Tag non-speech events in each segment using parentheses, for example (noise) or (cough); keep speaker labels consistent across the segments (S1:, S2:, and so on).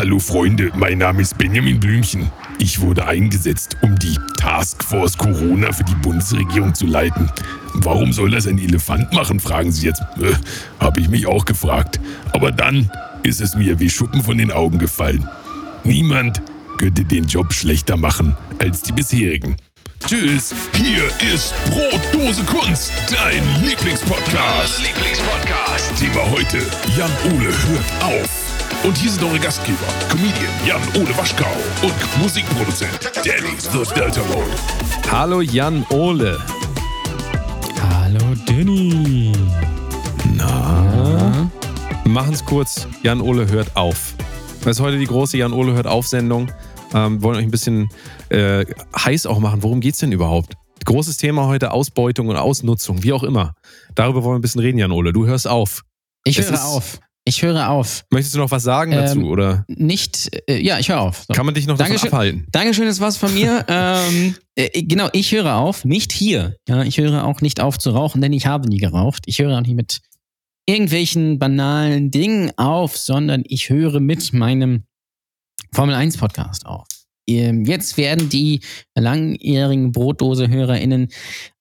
S1: Hallo Freunde, mein Name ist Benjamin Blümchen. Ich wurde eingesetzt, um die Taskforce Corona für die Bundesregierung zu leiten. Warum soll das ein Elefant machen, fragen Sie jetzt. Äh, Habe ich mich auch gefragt. Aber dann ist es mir wie Schuppen von den Augen gefallen. Niemand könnte den Job schlechter machen als die bisherigen. Tschüss, hier ist Brotdose Kunst, dein Lieblingspodcast.
S2: Lieblingspodcast.
S1: Thema heute, Jan Ole hört auf. Und hier sind eure Gastgeber, Comedian Jan Ole Waschkau und Musikproduzent Danny the Delta Mode.
S3: Hallo Jan Ole.
S4: Hallo Danny.
S3: Na? Machen's kurz. Jan Ole hört auf. Das ist heute die große Jan Ole hört auf Sendung. Ähm, wollen euch ein bisschen äh, heiß auch machen. Worum geht's denn überhaupt? Großes Thema heute Ausbeutung und Ausnutzung, wie auch immer. Darüber wollen wir ein bisschen reden, Jan Ole. Du hörst auf.
S4: Ich
S3: Es
S4: höre
S3: ist-
S4: auf. Ich höre auf.
S3: Möchtest du noch was sagen dazu?
S4: Ähm,
S3: Oder
S4: Nicht, äh, ja, ich höre auf. So.
S3: kann man dich noch davon
S4: Dankeschön.
S3: abhalten?
S4: Dankeschön, das war's von mir. (laughs) ähm, äh, genau, ich höre auf, nicht hier. Ja, ich höre auch nicht auf zu rauchen, denn ich habe nie geraucht. Ich höre auch nicht mit irgendwelchen banalen Dingen auf, sondern ich höre mit meinem Formel 1 Podcast auf. Ähm, Jetzt werden die langjährigen Brotdose-HörerInnen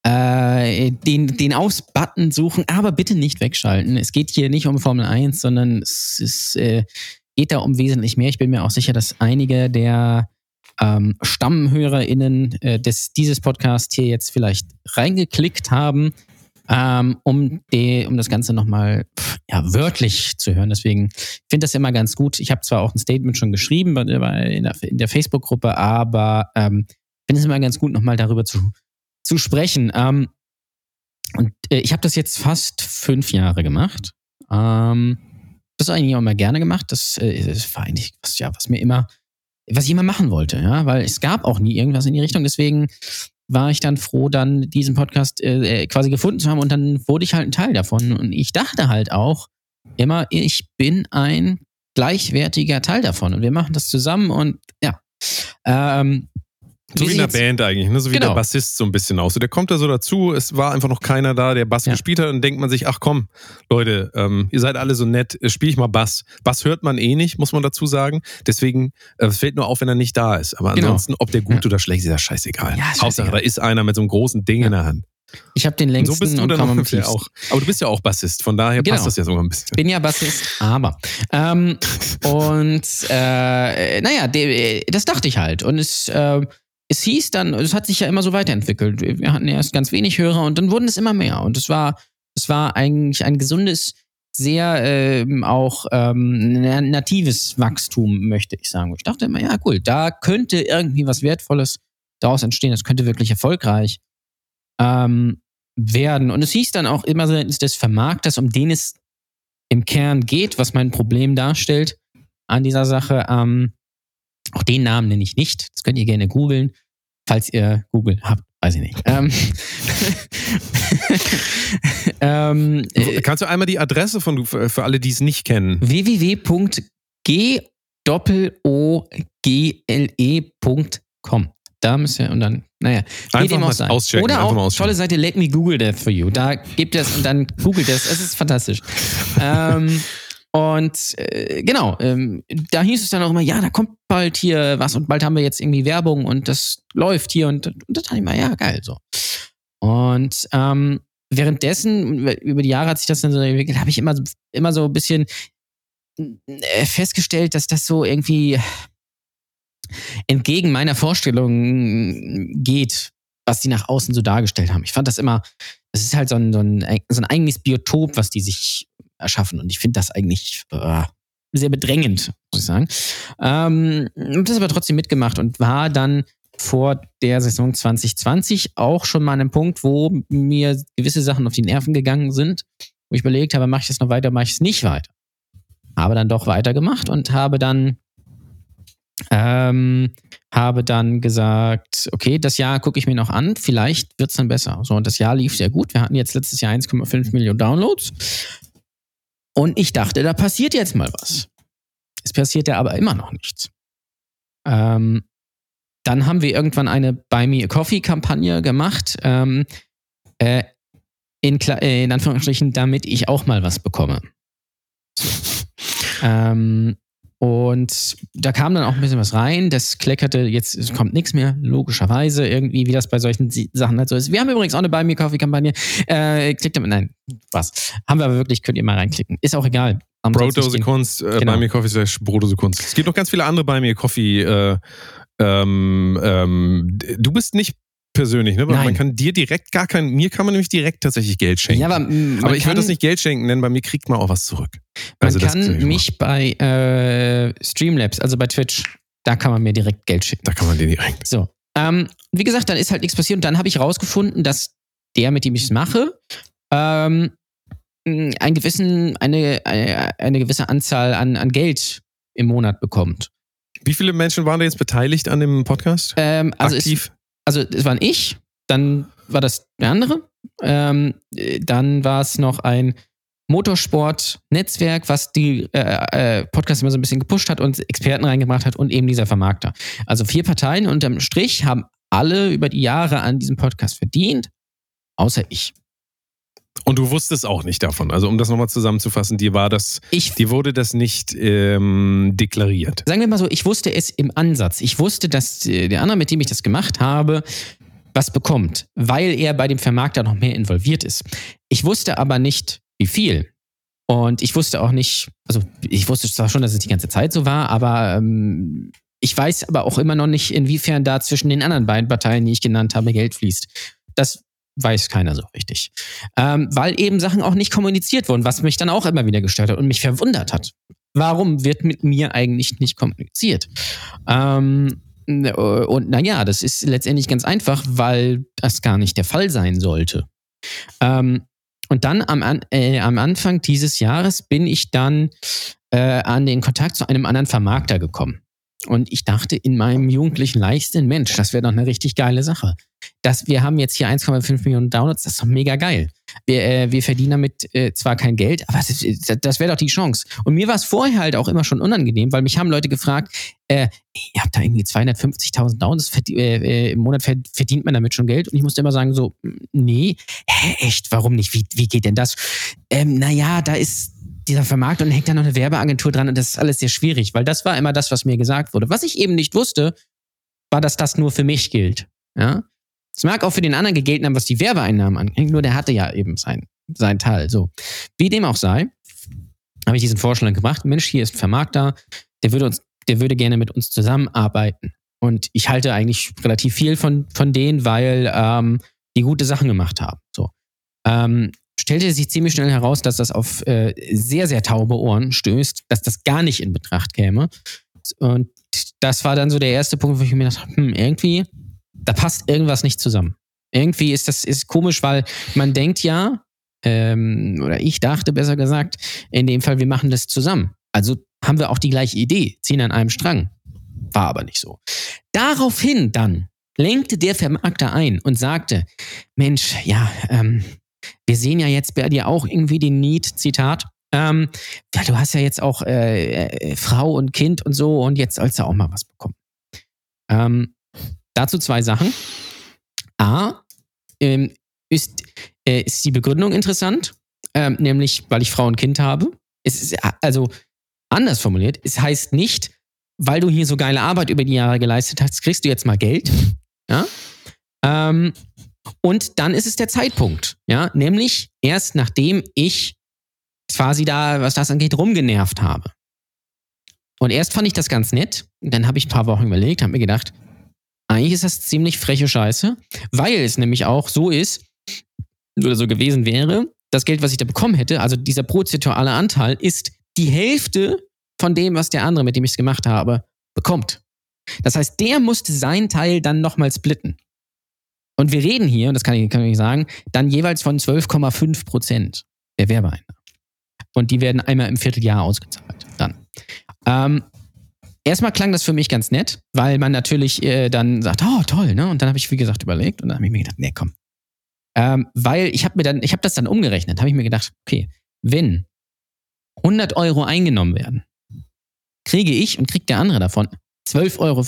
S4: äh, den, den Aus-Button suchen, aber bitte nicht wegschalten. Es geht hier nicht um Formel 1, sondern es ist, äh, geht da um wesentlich mehr. Ich bin mir auch sicher, dass einige der ähm, StammhörerInnen äh, des, dieses Podcasts hier jetzt vielleicht reingeklickt haben, ähm, um, die, um das Ganze nochmal ja, wörtlich zu hören. Deswegen finde ich das immer ganz gut. Ich habe zwar auch ein Statement schon geschrieben in der, in der Facebook-Gruppe, aber ähm, finde es immer ganz gut, nochmal darüber zu, zu sprechen. Ähm, und äh, ich habe das jetzt fast fünf Jahre gemacht. Ähm, das eigentlich auch immer gerne gemacht. Das, äh, das war eigentlich was, ja, was mir immer, was ich immer machen wollte, ja, weil es gab auch nie irgendwas in die Richtung. Deswegen war ich dann froh, dann diesen Podcast äh, äh, quasi gefunden zu haben und dann wurde ich halt ein Teil davon. Und ich dachte halt auch immer, ich bin ein gleichwertiger Teil davon und wir machen das zusammen und ja. Ähm,
S3: So wie in der Band eigentlich, ne? so wie
S4: Genau.
S3: der Bassist so ein bisschen aus. So, der kommt da so dazu, es war einfach noch keiner da, der Bass
S4: Ja.
S3: gespielt hat und denkt man sich, ach komm, Leute, ähm, ihr seid alle so nett, äh, spiel ich mal Bass. Bass hört man eh nicht, muss man dazu sagen. Deswegen äh, es fällt nur auf, wenn er nicht da ist. Aber
S4: Genau.
S3: ansonsten, ob der gut
S4: Ja.
S3: oder schlecht ist, ist ja scheißegal.
S4: Ja,
S3: Hauptsache, da ist einer mit so einem großen Ding in der Hand.
S4: Ich habe den
S3: Und
S4: längsten
S3: so bist du
S4: und
S3: dann
S4: tiefsten.
S3: auch. Aber du bist ja auch Bassist, von daher
S4: Genau.
S3: passt das ja sogar ein bisschen.
S4: bin ja Bassist, aber. Ähm, (laughs) und äh, naja, de, das dachte ich halt. Und es, äh, es hieß dann, es hat sich ja immer so weiterentwickelt. Wir hatten erst ganz wenig Hörer und dann wurden es immer mehr. Und es war, es war eigentlich ein gesundes, sehr ähm, auch ähm, na- natives Wachstum, möchte ich sagen. Ich dachte immer, ja, cool, da könnte irgendwie was Wertvolles daraus entstehen. Das könnte wirklich erfolgreich ähm, werden. Und es hieß dann auch immer seitens des Vermarkters, um den es im Kern geht, was mein Problem darstellt an dieser Sache. Ähm, auch den Namen nenne ich nicht. Das könnt ihr gerne googeln, falls ihr Google habt. Weiß ich nicht. Ähm, (laughs) ähm, äh,
S3: Kannst du einmal die Adresse von für alle, die es nicht kennen?
S4: www.g-ogle.com. Da müsst ihr und dann, naja,
S3: Einfach mal auschecken,
S4: Oder auch
S3: auschecken.
S4: tolle Seite Let Me Google That for You. Da gibt es und dann googelt es. Es ist fantastisch. (laughs) ähm, und äh, genau, ähm, da hieß es dann auch immer, ja, da kommt bald hier was und bald haben wir jetzt irgendwie Werbung und das läuft hier und, und das dachte ich mal, ja, geil, so. Und ähm, währenddessen, über die Jahre hat sich das dann so entwickelt, habe ich immer, immer so ein bisschen äh, festgestellt, dass das so irgendwie entgegen meiner Vorstellung geht, was die nach außen so dargestellt haben. Ich fand das immer, das ist halt so ein, so ein, so ein eigenes Biotop, was die sich erschaffen. Und ich finde das eigentlich äh, sehr bedrängend, muss ich sagen. Ähm, und das aber trotzdem mitgemacht und war dann vor der Saison 2020 auch schon mal an einem Punkt, wo mir gewisse Sachen auf die Nerven gegangen sind, wo ich überlegt habe, mache ich das noch weiter, mache ich es nicht weiter. Habe dann doch weitergemacht und habe dann ähm, habe dann gesagt, okay, das Jahr gucke ich mir noch an, vielleicht wird es dann besser. So, und das Jahr lief sehr gut. Wir hatten jetzt letztes Jahr 1,5 Millionen Downloads. Und ich dachte, da passiert jetzt mal was. Es passiert ja aber immer noch nichts. Ähm, dann haben wir irgendwann eine Buy Me a Coffee-Kampagne gemacht. Ähm, äh, in, äh, in Anführungsstrichen, damit ich auch mal was bekomme. (laughs) Ähm, und da kam dann auch ein bisschen was rein. Das kleckerte, jetzt kommt nichts mehr, logischerweise, irgendwie, wie das bei solchen Sachen halt so ist. Wir haben übrigens auch eine Buy Me Coffee-Kampagne. Äh, klickt damit, nein, was. Haben wir aber wirklich, könnt ihr mal reinklicken. Ist auch egal.
S3: Brotdose Kunst, äh,
S4: Genau.
S3: Buy Me Coffee slash Brotdose Kunst. Es gibt noch ganz viele andere Buy Me Coffee. Äh, ähm, ähm, du bist nicht persönlich, ne? Weil
S4: Nein.
S3: Man kann dir direkt gar kein, mir kann man nämlich direkt tatsächlich Geld schenken.
S4: Ja, aber,
S3: aber
S4: man
S3: ich würde das nicht Geld schenken, denn bei mir kriegt man auch was zurück.
S4: Man
S3: Also das
S4: kann mich bei äh, Streamlabs, also bei Twitch, da kann man mir direkt Geld schicken.
S3: Da kann man den direkt.
S4: So. Ähm, wie gesagt, dann ist halt nichts passiert und dann habe ich rausgefunden, dass der, mit dem ich es mache, ähm, einen gewissen, eine, eine, eine gewisse Anzahl an, an Geld im Monat bekommt.
S3: Wie viele Menschen waren da jetzt beteiligt an dem Podcast?
S4: Ähm, also,
S3: Aktiv?
S4: Also es waren ich, dann war das der andere, ähm, äh, dann war es noch ein Motorsport-Netzwerk, was die äh, äh, Podcasts immer so ein bisschen gepusht hat und Experten reingebracht hat und eben dieser Vermarkter. Also vier Parteien unterm Strich haben alle über die Jahre an diesem Podcast verdient, außer ich.
S3: Und du wusstest auch nicht davon. Also um das nochmal zusammenzufassen, dir war das,
S4: Ich
S3: dir wurde das nicht ähm, deklariert.
S4: sagen wir mal so, ich wusste es im Ansatz. Ich wusste, dass äh, der andere, mit dem ich das gemacht habe, was bekommt, weil er bei dem Vermarkter noch mehr involviert ist. Ich wusste aber nicht, wie viel. Und ich wusste auch nicht, also ich wusste zwar schon, dass es die ganze Zeit so war, aber ähm, ich weiß aber auch immer noch nicht, inwiefern da zwischen den anderen beiden Parteien, die ich genannt habe, Geld fließt. Das weiß keiner so richtig. Ähm, weil eben Sachen auch nicht kommuniziert wurden, was mich dann auch immer wieder gestört hat und mich verwundert hat. Warum wird mit mir eigentlich nicht kommuniziert? Ähm, und naja, das ist letztendlich ganz einfach, weil das gar nicht der Fall sein sollte. Ähm, und dann am, äh, am Anfang dieses Jahres bin ich dann äh, an den Kontakt zu einem anderen Vermarkter gekommen. Und ich dachte in meinem jugendlichen Leichtsinn, Mensch, das wäre doch eine richtig geile Sache. Das, wir haben jetzt hier 1,5 Millionen Downloads, das ist doch mega geil. Wir, äh, wir verdienen damit äh, zwar kein Geld, aber das, das wäre doch die Chance. Und mir war es vorher halt auch immer schon unangenehm, weil mich haben Leute gefragt, äh, ihr habt da irgendwie 250.000 Downloads, äh, äh, im Monat verd- verdient man damit schon Geld? Und ich musste immer sagen so, nee, hä, echt, warum nicht? Wie, wie geht denn das? Ähm, naja, da ist dieser Vermarkter und hängt da noch eine Werbeagentur dran und das ist alles sehr schwierig, weil das war immer das, was mir gesagt wurde. Was ich eben nicht wusste, war, dass das nur für mich gilt. Ja? Es mag auch für den anderen gegolten haben, was die Werbeeinnahmen angeht, nur der hatte ja eben sein, sein Teil. So. Wie dem auch sei, habe ich diesen Vorschlag gemacht. Mensch, hier ist ein Vermarkter, der würde uns, der würde gerne mit uns zusammenarbeiten. Und ich halte eigentlich relativ viel von, von denen, weil ähm, die gute Sachen gemacht haben. So. Ähm, stellte sich ziemlich schnell heraus, dass das auf äh, sehr, sehr taube Ohren stößt, dass das gar nicht in Betracht käme. Und das war dann so der erste Punkt, wo ich mir gedacht habe, hm, irgendwie, da passt irgendwas nicht zusammen. Irgendwie ist das ist komisch, weil man denkt ja, ähm, oder ich dachte besser gesagt, in dem Fall, wir machen das zusammen. Also haben wir auch die gleiche Idee, ziehen an einem Strang. War aber nicht so. Daraufhin dann lenkte der Vermarkter ein und sagte, Mensch, ja, ähm, wir sehen ja jetzt bei dir auch irgendwie den Need, Zitat, ähm, ja, du hast ja jetzt auch äh, äh, Frau und Kind und so und jetzt sollst du auch mal was bekommen. Ähm, dazu zwei Sachen. A, ähm, ist, äh, ist die Begründung interessant, ähm, nämlich weil ich Frau und Kind habe. Es ist also anders formuliert, es heißt nicht, weil du hier so geile Arbeit über die Jahre geleistet hast, kriegst du jetzt mal Geld. Ja? Ähm, und dann ist es der Zeitpunkt, ja, nämlich erst nachdem ich quasi da, was das angeht, rumgenervt habe. Und erst fand ich das ganz nett. Dann habe ich ein paar Wochen überlegt, habe mir gedacht, eigentlich ist das ziemlich freche Scheiße, weil es nämlich auch so ist, oder so gewesen wäre, das Geld, was ich da bekommen hätte, also dieser prozentuale Anteil, ist die Hälfte von dem, was der andere, mit dem ich es gemacht habe, bekommt. Das heißt, der musste sein Teil dann nochmal splitten. Und wir reden hier, und das kann ich, kann ich sagen, dann jeweils von 12,5 Prozent der Werbeeinnahmen. Und die werden einmal im Vierteljahr ausgezahlt. Dann. Ähm, erstmal klang das für mich ganz nett, weil man natürlich äh, dann sagt, oh toll, ne? Und dann habe ich, wie gesagt, überlegt und dann habe ich mir gedacht, nee, komm. Ähm, weil ich habe mir dann, ich habe das dann umgerechnet, habe ich mir gedacht, okay, wenn 100 Euro eingenommen werden, kriege ich und kriegt der andere davon 12,50 Euro.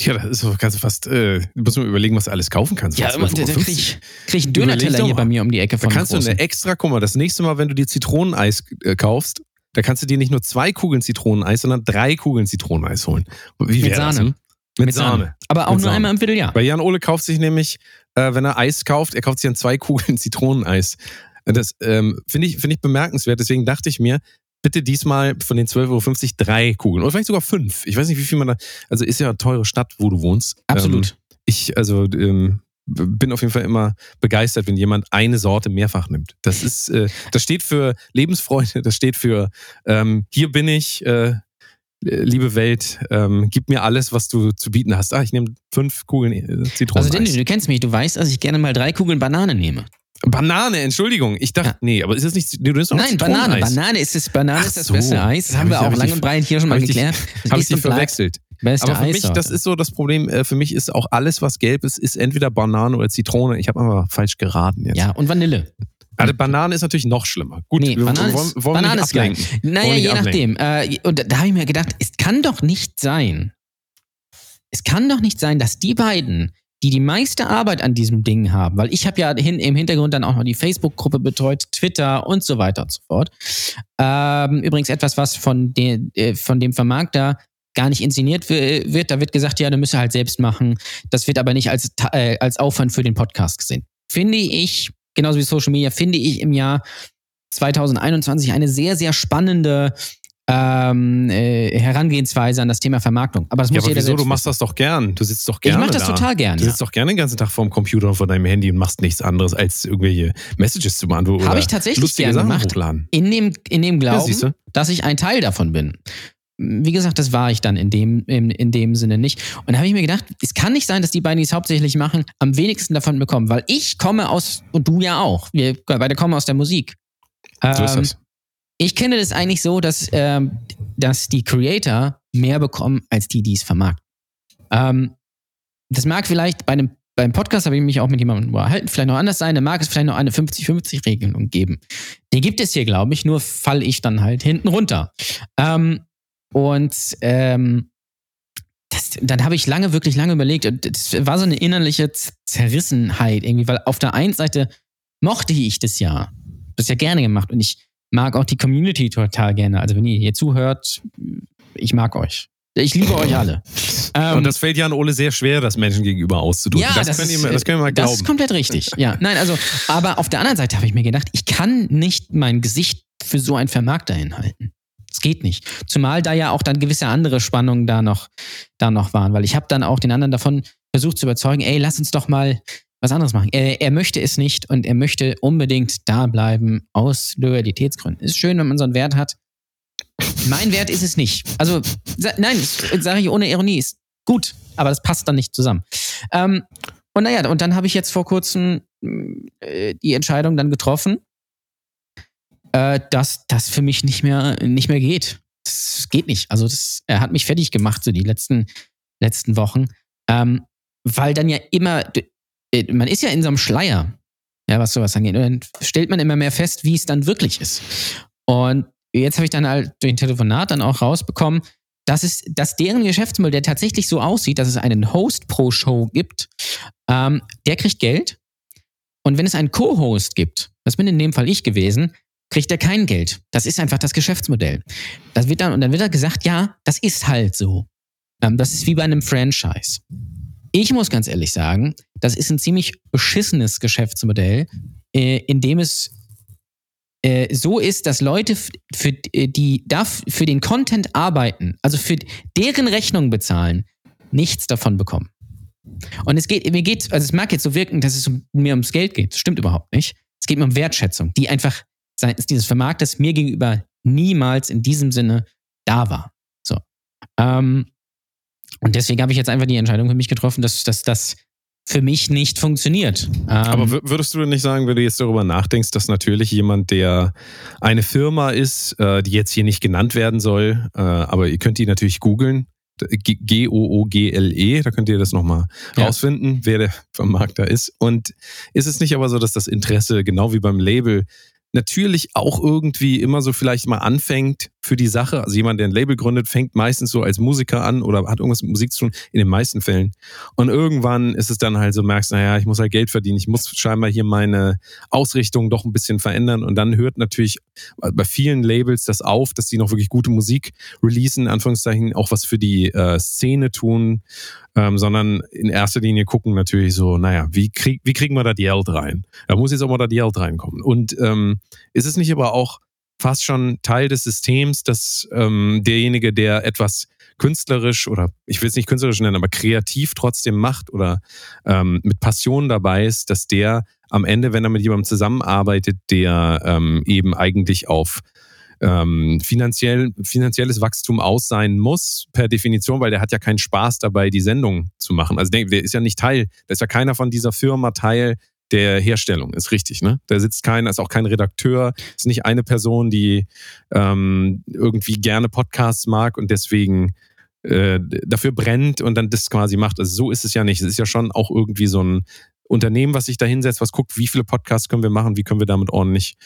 S3: Ja, das ist so, kannst du fast, äh, du musst mal überlegen, was du alles kaufen kannst.
S4: Ja, da,
S3: 12,50
S4: da
S3: Euro.
S4: krieg ich, krieg ich einen Döner-Teller hier bei mir um die Ecke
S3: Da
S4: von
S3: kannst du eine extra, guck mal, das nächste Mal, wenn du dir Zitroneneis äh, kaufst, Da kannst du dir nicht nur zwei Kugeln Zitroneneis, sondern drei Kugeln Zitroneneis holen. Wie
S4: Mit
S3: wäre das,
S4: Sahne.
S3: hm? Mit, Sahne.
S4: Aber auch
S3: Mit
S4: nur
S3: Sahne.
S4: einmal im Vierteljahr.
S3: Weil Jan Ole kauft sich nämlich, äh, wenn er Eis kauft, er kauft sich dann zwei (laughs) Kugeln Zitroneneis. Das ähm, finde ich, finde ich bemerkenswert. Deswegen dachte ich mir, bitte diesmal von den 12,50 Euro drei Kugeln. Oder vielleicht sogar fünf. Ich weiß nicht, wie viel man da. Also ist ja eine teure Stadt, wo du wohnst.
S4: Absolut.
S3: Ähm, ich, also, ähm, bin auf jeden Fall immer begeistert, wenn jemand eine Sorte mehrfach nimmt. Das ist, äh, das steht für Lebensfreude, das steht für ähm, hier bin ich, äh, liebe Welt, ähm, gib mir alles, was du zu bieten hast. Ah, ich nehme fünf Kugeln äh, Zitronen.
S4: also, Danny, du kennst mich, du weißt, dass ich gerne mal drei Kugeln Banane nehme.
S3: Banane, Entschuldigung. Ich dachte,
S4: Ja.
S3: nee, aber ist das nicht. Nee, du doch
S4: Nein, Banane. Banane ist das, Banane ist das
S3: so.
S4: beste Eis. Das
S3: Hab
S4: haben wir auch lang
S3: dich-
S4: und breit hier schon mal
S3: dich-
S4: geklärt. (laughs) Das
S3: Habe ich
S4: bleibt
S3: verwechselt.
S4: Beste
S3: Aber für mich,
S4: Eissorte.
S3: das ist so das Problem. Äh, für mich ist auch alles, was gelb ist, ist entweder Banane oder Zitrone. Ich habe aber falsch geraten jetzt.
S4: Ja, und Vanille.
S3: Also Banane ist natürlich noch schlimmer. Gut,
S4: Nee,
S3: wir
S4: Banane
S3: wollen,
S4: ist,
S3: wollen
S4: Banane ist geil.
S3: ablenken.
S4: Naja, je
S3: nicht
S4: nachdem. Äh, und da, da habe ich mir gedacht, es kann doch nicht sein, es kann doch nicht sein, dass die beiden, die die meiste Arbeit an diesem Ding haben, weil ich habe ja hin, im Hintergrund dann auch noch die Facebook-Gruppe betreut, Twitter und so weiter und so fort. Ähm, übrigens etwas, was von, de, äh, von dem Vermarkter gar nicht inszeniert wi- wird. Da wird gesagt, ja, du müsst halt selbst machen. Das wird aber nicht als, äh, als Aufwand für den Podcast gesehen. Finde ich, genauso wie Social Media, finde ich im Jahr 2021 eine sehr, sehr spannende ähm, äh, Herangehensweise an das Thema Vermarktung. Aber das
S3: Ja,
S4: muss
S3: aber
S4: jeder
S3: wieso? Du machst das doch gern. Du sitzt doch
S4: wissen. Ich
S3: gerne
S4: mache das
S3: da.
S4: total gern.
S3: Du
S4: Ja.
S3: sitzt doch gerne den ganzen Tag vorm Computer und vor deinem Handy und machst nichts anderes, als irgendwelche Messages zu beantworten.
S4: Habe ich tatsächlich
S3: lustige
S4: gern
S3: Sachen
S4: gemacht.
S3: hochladen.
S4: In dem, in dem
S3: Ja,
S4: Glauben,
S3: du?
S4: dass ich ein Teil davon bin. Wie gesagt, das war ich dann in dem, in, in dem Sinne nicht. Und da habe ich mir gedacht, es kann nicht sein, dass die beiden, die es hauptsächlich machen, am wenigsten davon bekommen. Weil ich komme aus, und du ja auch, wir beide kommen aus der Musik.
S3: So ist
S4: Ähm,
S3: das.
S4: Ich kenne das eigentlich so, dass, ähm, dass die Creator mehr bekommen als die, die es vermarkten. Ähm, das mag vielleicht bei einem beim Podcast habe ich mich auch mit jemandem unterhalten, vielleicht noch anders sein, da mag es vielleicht noch eine 50-50-Regelung geben. Die gibt es hier, glaube ich, nur falle ich dann halt hinten runter. Ähm, und ähm, das, dann habe ich lange, wirklich lange überlegt, das war so eine innerliche Zerrissenheit irgendwie, weil auf der einen Seite mochte ich das ja, das ja gerne gemacht und ich mag auch die Community total gerne. Also wenn ihr hier zuhört, ich mag euch. Ich liebe euch alle. (laughs) Ähm,
S3: und das fällt Jan Ole sehr schwer, das Menschen gegenüber auszudrücken.
S4: ja,
S3: das,
S4: das,
S3: können
S4: ist,
S3: ihr, das können wir mal
S4: Das
S3: glauben.
S4: ist komplett richtig. (laughs) Ja, nein, also, aber auf der anderen Seite habe ich mir gedacht, ich kann nicht mein Gesicht für so einen Vermarkter hinhalten. Das geht nicht. Zumal da ja auch dann gewisse andere Spannungen da noch, da noch waren, weil ich habe dann auch den anderen davon versucht zu überzeugen, ey, lass uns doch mal was anderes machen. Er, er möchte es nicht und er möchte unbedingt da bleiben aus Loyalitätsgründen. Ist schön, wenn man so einen Wert hat. Mein Wert ist es nicht. Also, sa- nein, sage ich ohne Ironie. Ist gut, aber das passt dann nicht zusammen. Ähm, und naja, und dann habe ich jetzt vor kurzem äh, die Entscheidung dann getroffen, äh, dass das für mich nicht mehr, nicht mehr geht. Das geht nicht. Also, das er hat mich fertig gemacht, so die letzten, letzten Wochen. Ähm, weil dann ja immer, man ist ja in so einem Schleier, ja, was sowas angeht. Und dann stellt man immer mehr fest, wie es dann wirklich ist. Und jetzt habe ich dann halt durch ein Telefonat dann auch rausbekommen, dass es, dass deren Geschäftsmodell tatsächlich so aussieht, dass es einen Host pro Show gibt, ähm, der kriegt Geld. Und wenn es einen Co-Host gibt, das bin in dem Fall ich gewesen, kriegt er kein Geld. Das ist einfach das Geschäftsmodell. Das wird dann, und dann wird er gesagt, ja, das ist halt so. Ähm, das ist wie bei einem Franchise. Ich muss ganz ehrlich sagen, das ist ein ziemlich beschissenes Geschäftsmodell, äh, in dem es äh, so ist, dass Leute für äh, die für den Content arbeiten, also für deren Rechnung bezahlen, nichts davon bekommen. Und es geht, mir geht, also es mag jetzt so wirken, dass es mir ums Geld geht. Das stimmt überhaupt nicht. Es geht mir um Wertschätzung, die einfach seitens dieses Vermarkters mir gegenüber niemals in diesem Sinne da war. So. Ähm, und deswegen habe ich jetzt einfach die Entscheidung für mich getroffen, dass, das für mich nicht funktioniert. Ähm,
S3: Aber wür- würdest du denn nicht sagen, wenn du jetzt darüber nachdenkst, dass natürlich jemand, der eine Firma ist, äh, die jetzt hier nicht genannt werden soll, äh, aber ihr könnt die natürlich googeln, G- G-O-O-G-L-E, da könnt ihr das nochmal
S4: Ja.
S3: rausfinden, wer der Vermarkter ist. Und ist es nicht aber so, dass das Interesse, genau wie beim Label, natürlich auch irgendwie immer so vielleicht mal anfängt für die Sache. Also jemand, der ein Label gründet, fängt meistens so als Musiker an oder hat irgendwas mit Musik zu tun, in den meisten Fällen. Und irgendwann ist es dann halt so, merkst, naja, ich muss halt Geld verdienen, ich muss scheinbar hier meine Ausrichtung doch ein bisschen verändern. Und dann hört natürlich bei vielen Labels das auf, dass die noch wirklich gute Musik releasen, in Anführungszeichen auch was für die äh, Szene tun, ähm, sondern in erster Linie gucken natürlich so, naja, wie, krieg, wie kriegen wir da die Geld rein? Da muss jetzt auch mal da die Geld reinkommen. Und ähm, ist es nicht aber auch fast schon Teil des Systems, dass ähm, derjenige, der etwas künstlerisch oder ich will es nicht künstlerisch nennen, aber kreativ trotzdem macht oder ähm, mit Passion dabei ist, dass der am Ende, wenn er mit jemandem zusammenarbeitet, der ähm, eben eigentlich auf ähm, finanziell, finanzielles Wachstum aus sein muss, per Definition, weil der hat ja keinen Spaß dabei, die Sendung zu machen. Also der, ist ja nicht Teil, da ist ja keiner von dieser Firma Teil der Herstellung, ist richtig, ne? Da sitzt keiner, ist auch kein Redakteur, ist nicht eine Person, die ähm, irgendwie gerne Podcasts mag und deswegen äh, dafür brennt und dann das quasi macht. Also so ist es ja nicht. Es ist ja schon auch irgendwie so ein Unternehmen, was sich da hinsetzt, was guckt, wie viele Podcasts können wir machen, wie können wir damit ordentlich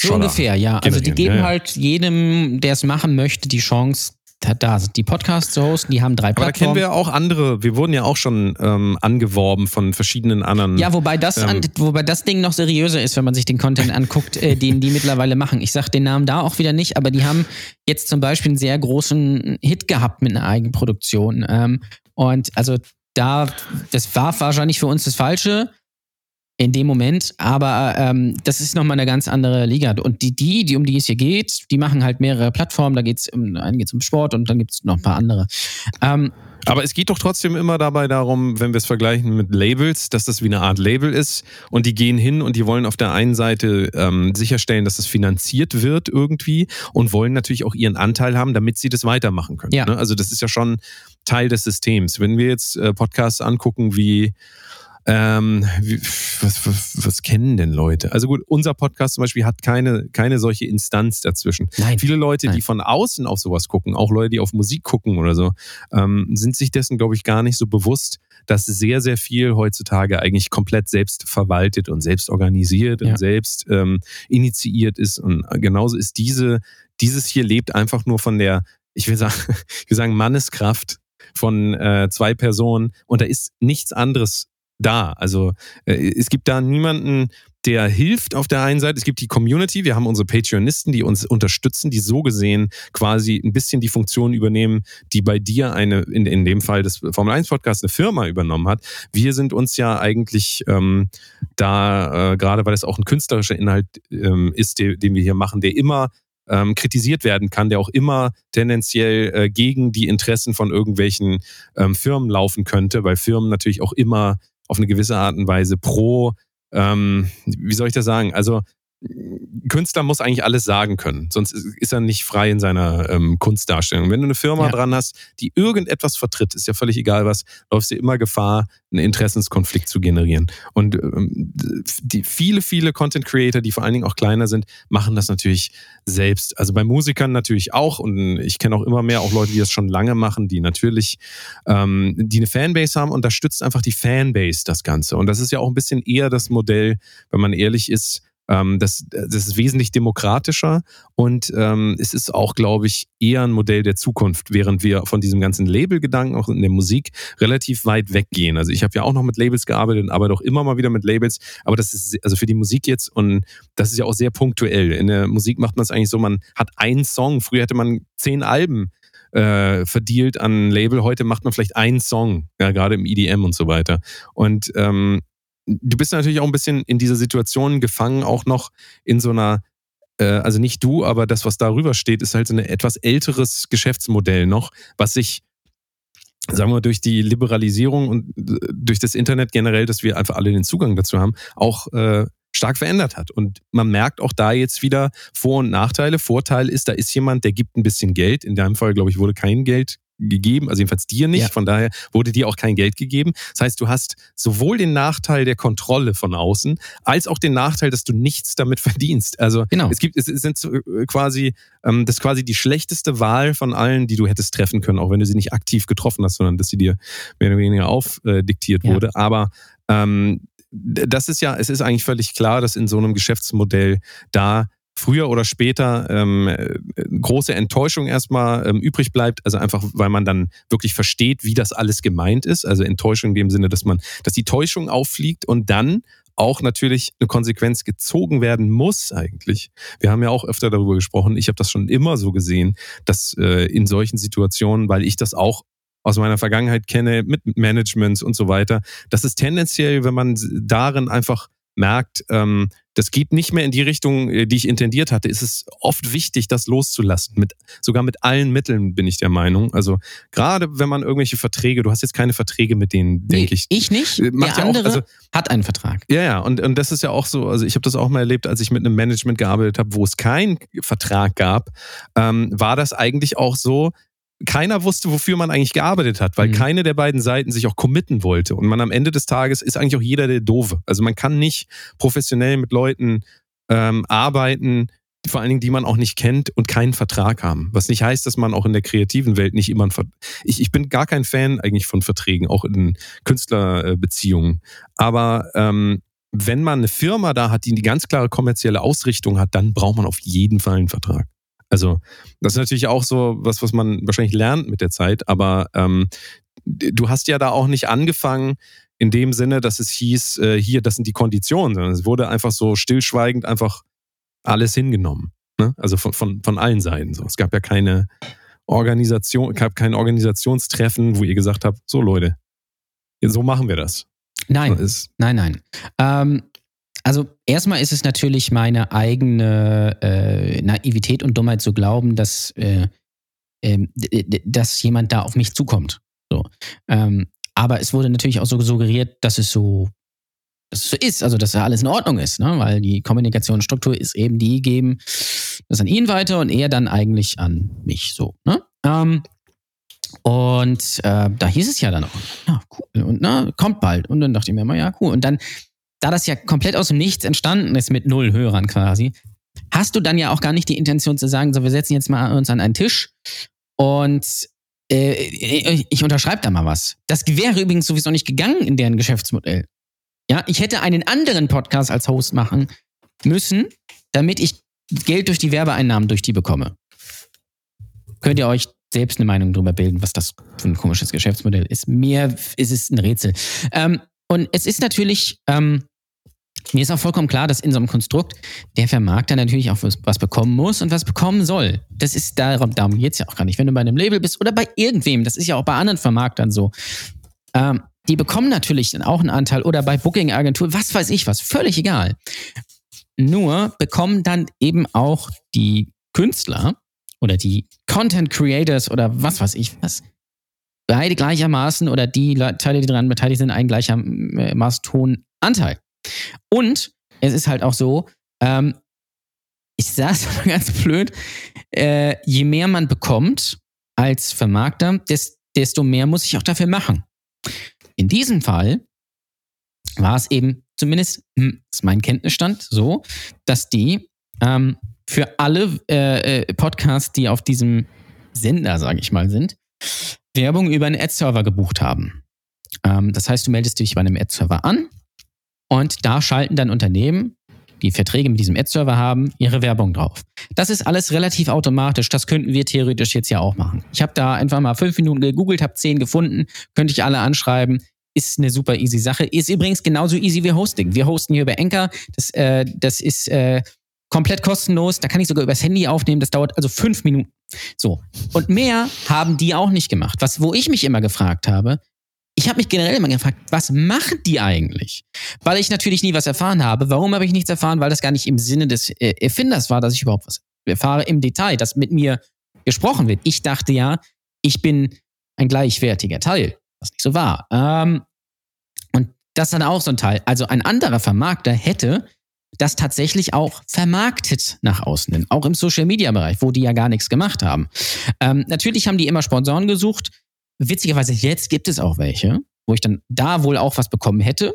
S4: so ungefähr, ja. Also die geben ja, ja. halt jedem, der es machen möchte, die Chance, da sind die Podcasts zu hosten, die haben drei
S3: Plattformen. Aber da kennen wir auch andere, wir wurden ja auch schon ähm, angeworben von verschiedenen anderen.
S4: Ja, wobei das, ähm, an, wobei das Ding noch seriöser ist, wenn man sich den Content anguckt, äh, den die mittlerweile machen. Ich sag den Namen da auch wieder nicht, aber die haben jetzt zum Beispiel einen sehr großen Hit gehabt mit einer Eigenproduktion. Ähm, und also da, das war wahrscheinlich für uns das Falsche in dem Moment, aber ähm, das ist nochmal eine ganz andere Liga. Und die, die, die, um die es hier geht, die machen halt mehrere Plattformen. Da geht es um, einen geht's um Sport und dann gibt es noch ein paar andere. Ähm,
S3: aber es geht doch trotzdem immer dabei darum, wenn wir es vergleichen mit Labels, dass das wie eine Art Label ist und die gehen hin und die wollen auf der einen Seite ähm, sicherstellen, dass es finanziert wird irgendwie und wollen natürlich auch ihren Anteil haben, damit sie das weitermachen können. Ja. Ne? Also das ist ja schon Teil des Systems. Wenn wir jetzt äh, Podcasts angucken wie ähm, wie, was, was, was kennen denn Leute? Also gut, unser Podcast zum Beispiel hat keine, keine solche Instanz dazwischen. Nein. Viele Leute, Nein. die von außen auf sowas gucken, auch Leute, die auf Musik gucken oder so, ähm, sind sich dessen, glaube ich, gar nicht so bewusst, dass sehr, sehr viel heutzutage eigentlich komplett selbst verwaltet und selbst organisiert ja. und selbst ähm, initiiert ist. Und genauso ist diese, dieses hier lebt einfach nur von der, ich will sagen, (laughs) ich will sagen, Manneskraft von äh, zwei Personen und da ist nichts anderes da. Also äh, es gibt da niemanden, der hilft auf der einen Seite. Es gibt die Community, wir haben unsere Patreonisten, die uns unterstützen, die so gesehen quasi ein bisschen die Funktion übernehmen, die bei dir eine, in, in dem Fall des Formel 1 Podcasts, eine Firma übernommen hat. Wir sind uns ja eigentlich ähm, da, äh, gerade weil es auch ein künstlerischer Inhalt ähm, ist, den, den wir hier machen, der immer ähm, kritisiert werden kann, der auch immer tendenziell äh, gegen die Interessen von irgendwelchen ähm, Firmen laufen könnte, weil Firmen natürlich auch immer auf eine gewisse Art und Weise pro, ähm, wie soll ich das sagen? Also Künstler muss eigentlich alles sagen können, sonst ist er nicht frei in seiner ähm, Kunstdarstellung. Wenn du eine Firma ja. dran hast, die irgendetwas vertritt, ist ja völlig egal was, läufst du immer Gefahr, einen Interessenskonflikt zu generieren. Und ähm, die viele, viele Content Creator, die vor allen Dingen auch kleiner sind, machen das natürlich selbst. Also bei Musikern natürlich auch und ich kenne auch immer mehr auch Leute, die das schon lange machen, die natürlich, ähm, die eine Fanbase haben, unterstützt einfach die Fanbase das Ganze. Und das ist ja auch ein bisschen eher das Modell, wenn man ehrlich ist, ähm, das, das ist wesentlich demokratischer und ähm, es ist auch, glaube ich, eher ein Modell der Zukunft, während wir von diesem ganzen Label-Gedanken auch in der Musik relativ weit weggehen. Also ich habe ja auch noch mit Labels gearbeitet und arbeite auch immer mal wieder mit Labels, aber das ist also für die Musik jetzt und das ist ja auch sehr punktuell. In der Musik macht man es eigentlich so, man hat einen Song. Früher hätte man zehn Alben äh, verdealt an Label. Heute macht man vielleicht einen Song, ja, gerade im EDM und so weiter. Und ähm, du bist natürlich auch ein bisschen in dieser Situation gefangen, auch noch in so einer, äh, also nicht du, aber das, was darüber steht, ist halt so ein etwas älteres Geschäftsmodell noch, was sich sagen wir, durch die Liberalisierung und äh, durch das Internet generell, dass wir einfach alle den Zugang dazu haben, auch äh, stark verändert hat. Und man merkt auch da jetzt wieder Vor- und Nachteile. Vorteil ist, da ist jemand, der gibt ein bisschen Geld. In deinem Fall, glaube ich, wurde kein Geld gegeben, also jedenfalls dir nicht, ja. von daher wurde dir auch kein Geld gegeben. Das heißt, du hast sowohl den Nachteil der Kontrolle von außen, als auch den Nachteil, dass du nichts damit (laughs) verdienst. Also genau. es gibt, es sind äh, quasi, ähm, das ist quasi die schlechteste Wahl von allen, die du hättest treffen können, auch wenn du sie nicht aktiv getroffen hast, sondern dass sie dir mehr oder weniger aufdiktiert äh, ja. wurde. Aber ähm, das ist ja, es ist eigentlich völlig klar, dass in so einem Geschäftsmodell da früher oder später ähm, große Enttäuschung erstmal ähm, übrig bleibt. Also einfach, weil man dann wirklich versteht, wie das alles gemeint ist. Also Enttäuschung in dem Sinne, dass man, dass die Täuschung auffliegt und dann auch natürlich eine Konsequenz gezogen werden muss eigentlich. Wir haben ja auch öfter darüber gesprochen. Ich habe das schon immer so gesehen, dass äh, in solchen Situationen, weil ich das auch aus meiner Vergangenheit kenne mit Managements und so weiter, dass es tendenziell, wenn man darin einfach merkt, ähm, das geht nicht mehr in die Richtung, äh, die ich intendiert hatte, ist es oft wichtig, das loszulassen. Mit, sogar mit allen Mitteln bin ich der Meinung. Also gerade wenn man irgendwelche Verträge, du hast jetzt keine Verträge mit denen,
S4: Nee,
S3: denke ich.
S4: ich nicht.
S3: Äh, macht
S4: der
S3: ja auch-
S4: andere
S3: also-
S4: hat einen Vertrag.
S3: Ja, ja, und, und das ist ja auch so, also ich habe das auch mal erlebt, als ich mit einem Management gearbeitet habe, wo es keinen Vertrag gab, ähm, war das eigentlich auch so, keiner wusste, wofür man eigentlich gearbeitet hat, weil
S4: Mhm.
S3: keine der beiden Seiten sich auch committen wollte. Und man am Ende des Tages ist eigentlich auch jeder der Doofe. Also man kann nicht professionell mit Leuten ähm, arbeiten, vor allen Dingen, die man auch nicht kennt und keinen Vertrag haben. Was nicht heißt, dass man auch in der kreativen Welt nicht immer einen ich, ich bin gar kein Fan eigentlich von Verträgen, auch in Künstlerbeziehungen. Aber ähm, wenn man eine Firma da hat, die eine ganz klare kommerzielle Ausrichtung hat, dann braucht man auf jeden Fall einen Vertrag. Also das ist natürlich auch so was, was man wahrscheinlich lernt mit der Zeit. Aber ähm, du hast ja da auch nicht angefangen in dem Sinne, dass es hieß, äh, hier, das sind die Konditionen, sondern es wurde einfach so stillschweigend einfach alles hingenommen. Ne? Also von, von, von allen Seiten. So. Es gab ja keine Organisation, gab kein Organisationstreffen, wo ihr gesagt habt, so Leute, so machen wir das.
S4: Nein, nein, nein. Ähm, also erstmal ist es natürlich meine eigene äh, Naivität und Dummheit zu glauben, dass, äh, d- dass jemand da auf mich zukommt. So. Ähm, aber es wurde natürlich auch so suggeriert, dass es so, dass es so ist, also dass da alles in Ordnung ist, ne? weil die Kommunikationsstruktur ist eben die geben das an ihn weiter und er dann eigentlich an mich so. Ne? Ähm, und äh, da hieß es ja dann auch, ja, cool, und na, kommt bald. Und dann dachte ich mir immer, ja, cool. Und dann, da das ja komplett aus dem Nichts entstanden ist mit null Hörern quasi, hast du dann ja auch gar nicht die Intention zu sagen, so, wir setzen jetzt mal uns an einen Tisch und äh, ich, unterschreibe da mal was. Das wäre übrigens sowieso nicht gegangen in deren Geschäftsmodell. Ja, ich hätte einen anderen Podcast als Host machen müssen, damit ich Geld durch die Werbeeinnahmen durch die bekomme. Könnt ihr euch selbst eine Meinung darüber bilden, was das für ein komisches Geschäftsmodell ist. Mir ist es ein Rätsel. Ähm, und es ist natürlich, ähm, mir ist auch vollkommen klar, dass in so einem Konstrukt der Vermarkter natürlich auch was, was bekommen muss und was bekommen soll. Das ist darum, darum geht es ja auch gar nicht. Wenn du bei einem Label bist oder bei irgendwem, das ist ja auch bei anderen Vermarktern so. Ähm, die bekommen natürlich dann auch einen Anteil oder bei Booking-Agentur, was weiß ich was, völlig egal. Nur bekommen dann eben auch die Künstler oder die Content Creators oder was weiß ich was, beide gleichermaßen oder die Teile, die daran beteiligt sind, einen gleichermaßen hohen Anteil. Und es ist halt auch so, ähm, ich sage es (laughs) mal ganz blöd, äh, je mehr man bekommt als Vermarkter, des, desto mehr muss ich auch dafür machen. In diesem Fall war es eben zumindest, hm, ist mein Kenntnisstand, so, dass die ähm, für alle äh, äh, Podcasts, die auf diesem Sender, sage ich mal, sind, Werbung über einen Ad-Server gebucht haben. Ähm, das heißt, du meldest dich bei einem Ad-Server an und da schalten dann Unternehmen, die Verträge mit diesem Ad-Server haben, ihre Werbung drauf. Das ist alles relativ automatisch. Das könnten wir theoretisch jetzt ja auch machen. Ich habe da einfach mal fünf Minuten gegoogelt, habe zehn gefunden, könnte ich alle anschreiben. Ist eine super easy Sache. Ist übrigens genauso easy wie Hosting. Wir hosten hier über Anchor. Das, äh, das ist äh, komplett kostenlos. Da kann ich sogar übers Handy aufnehmen. Das dauert also fünf Minuten. So. Und mehr haben die auch nicht gemacht. Was, wo ich mich immer gefragt habe, ich habe mich generell immer gefragt, was machen die eigentlich? Weil ich natürlich nie was erfahren habe. Warum habe ich nichts erfahren? Weil das gar nicht im Sinne des äh, Erfinders war, dass ich überhaupt was erfahre im Detail, dass mit mir gesprochen wird. Ich dachte ja, ich bin ein gleichwertiger Teil, was nicht so war. Ähm, und das dann auch so ein Teil. Also ein anderer Vermarkter hätte das tatsächlich auch vermarktet nach außen hin, auch im Social-Media-Bereich, wo die ja gar nichts gemacht haben. Ähm, natürlich haben die immer Sponsoren gesucht. Witzigerweise, jetzt gibt es auch welche, wo ich dann da wohl auch was bekommen hätte.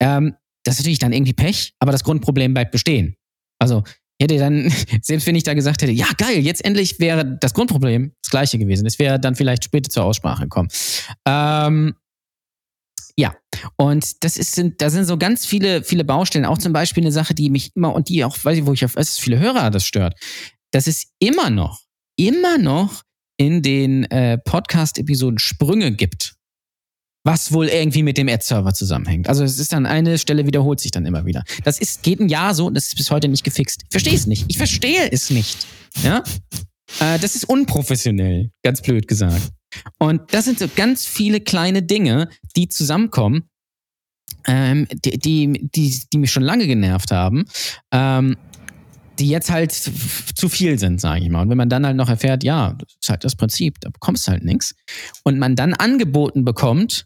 S4: Ähm, das ist natürlich dann irgendwie Pech, aber das Grundproblem bleibt bestehen. Also hätte dann, (laughs) selbst wenn ich da gesagt hätte, ja geil, jetzt endlich wäre das Grundproblem das gleiche gewesen. Es wäre dann vielleicht später zur Aussprache gekommen. Ähm, Ja, und das ist, sind, da sind so ganz viele, viele Baustellen. Auch zum Beispiel eine Sache, die mich immer und die auch, weiß ich, wo ich auf, es viele Hörer das stört. Das ist immer noch, immer noch in den äh, Podcast-Episoden Sprünge gibt. Was wohl irgendwie mit dem Ad-Server zusammenhängt. Also es ist dann eine Stelle wiederholt sich dann immer wieder. Das ist, geht ein Jahr so und das ist bis heute nicht gefixt. Ich verstehe es nicht. Ich verstehe es nicht. Ja? Äh, das ist unprofessionell, ganz blöd gesagt. Und das sind so ganz viele kleine Dinge, die zusammenkommen, ähm, die, die, die, die, mich schon lange genervt haben, ähm, die jetzt halt zu viel sind, sage ich mal. Und wenn man dann halt noch erfährt, ja, das ist halt das Prinzip, da bekommst du halt nichts. Und man dann angeboten bekommt,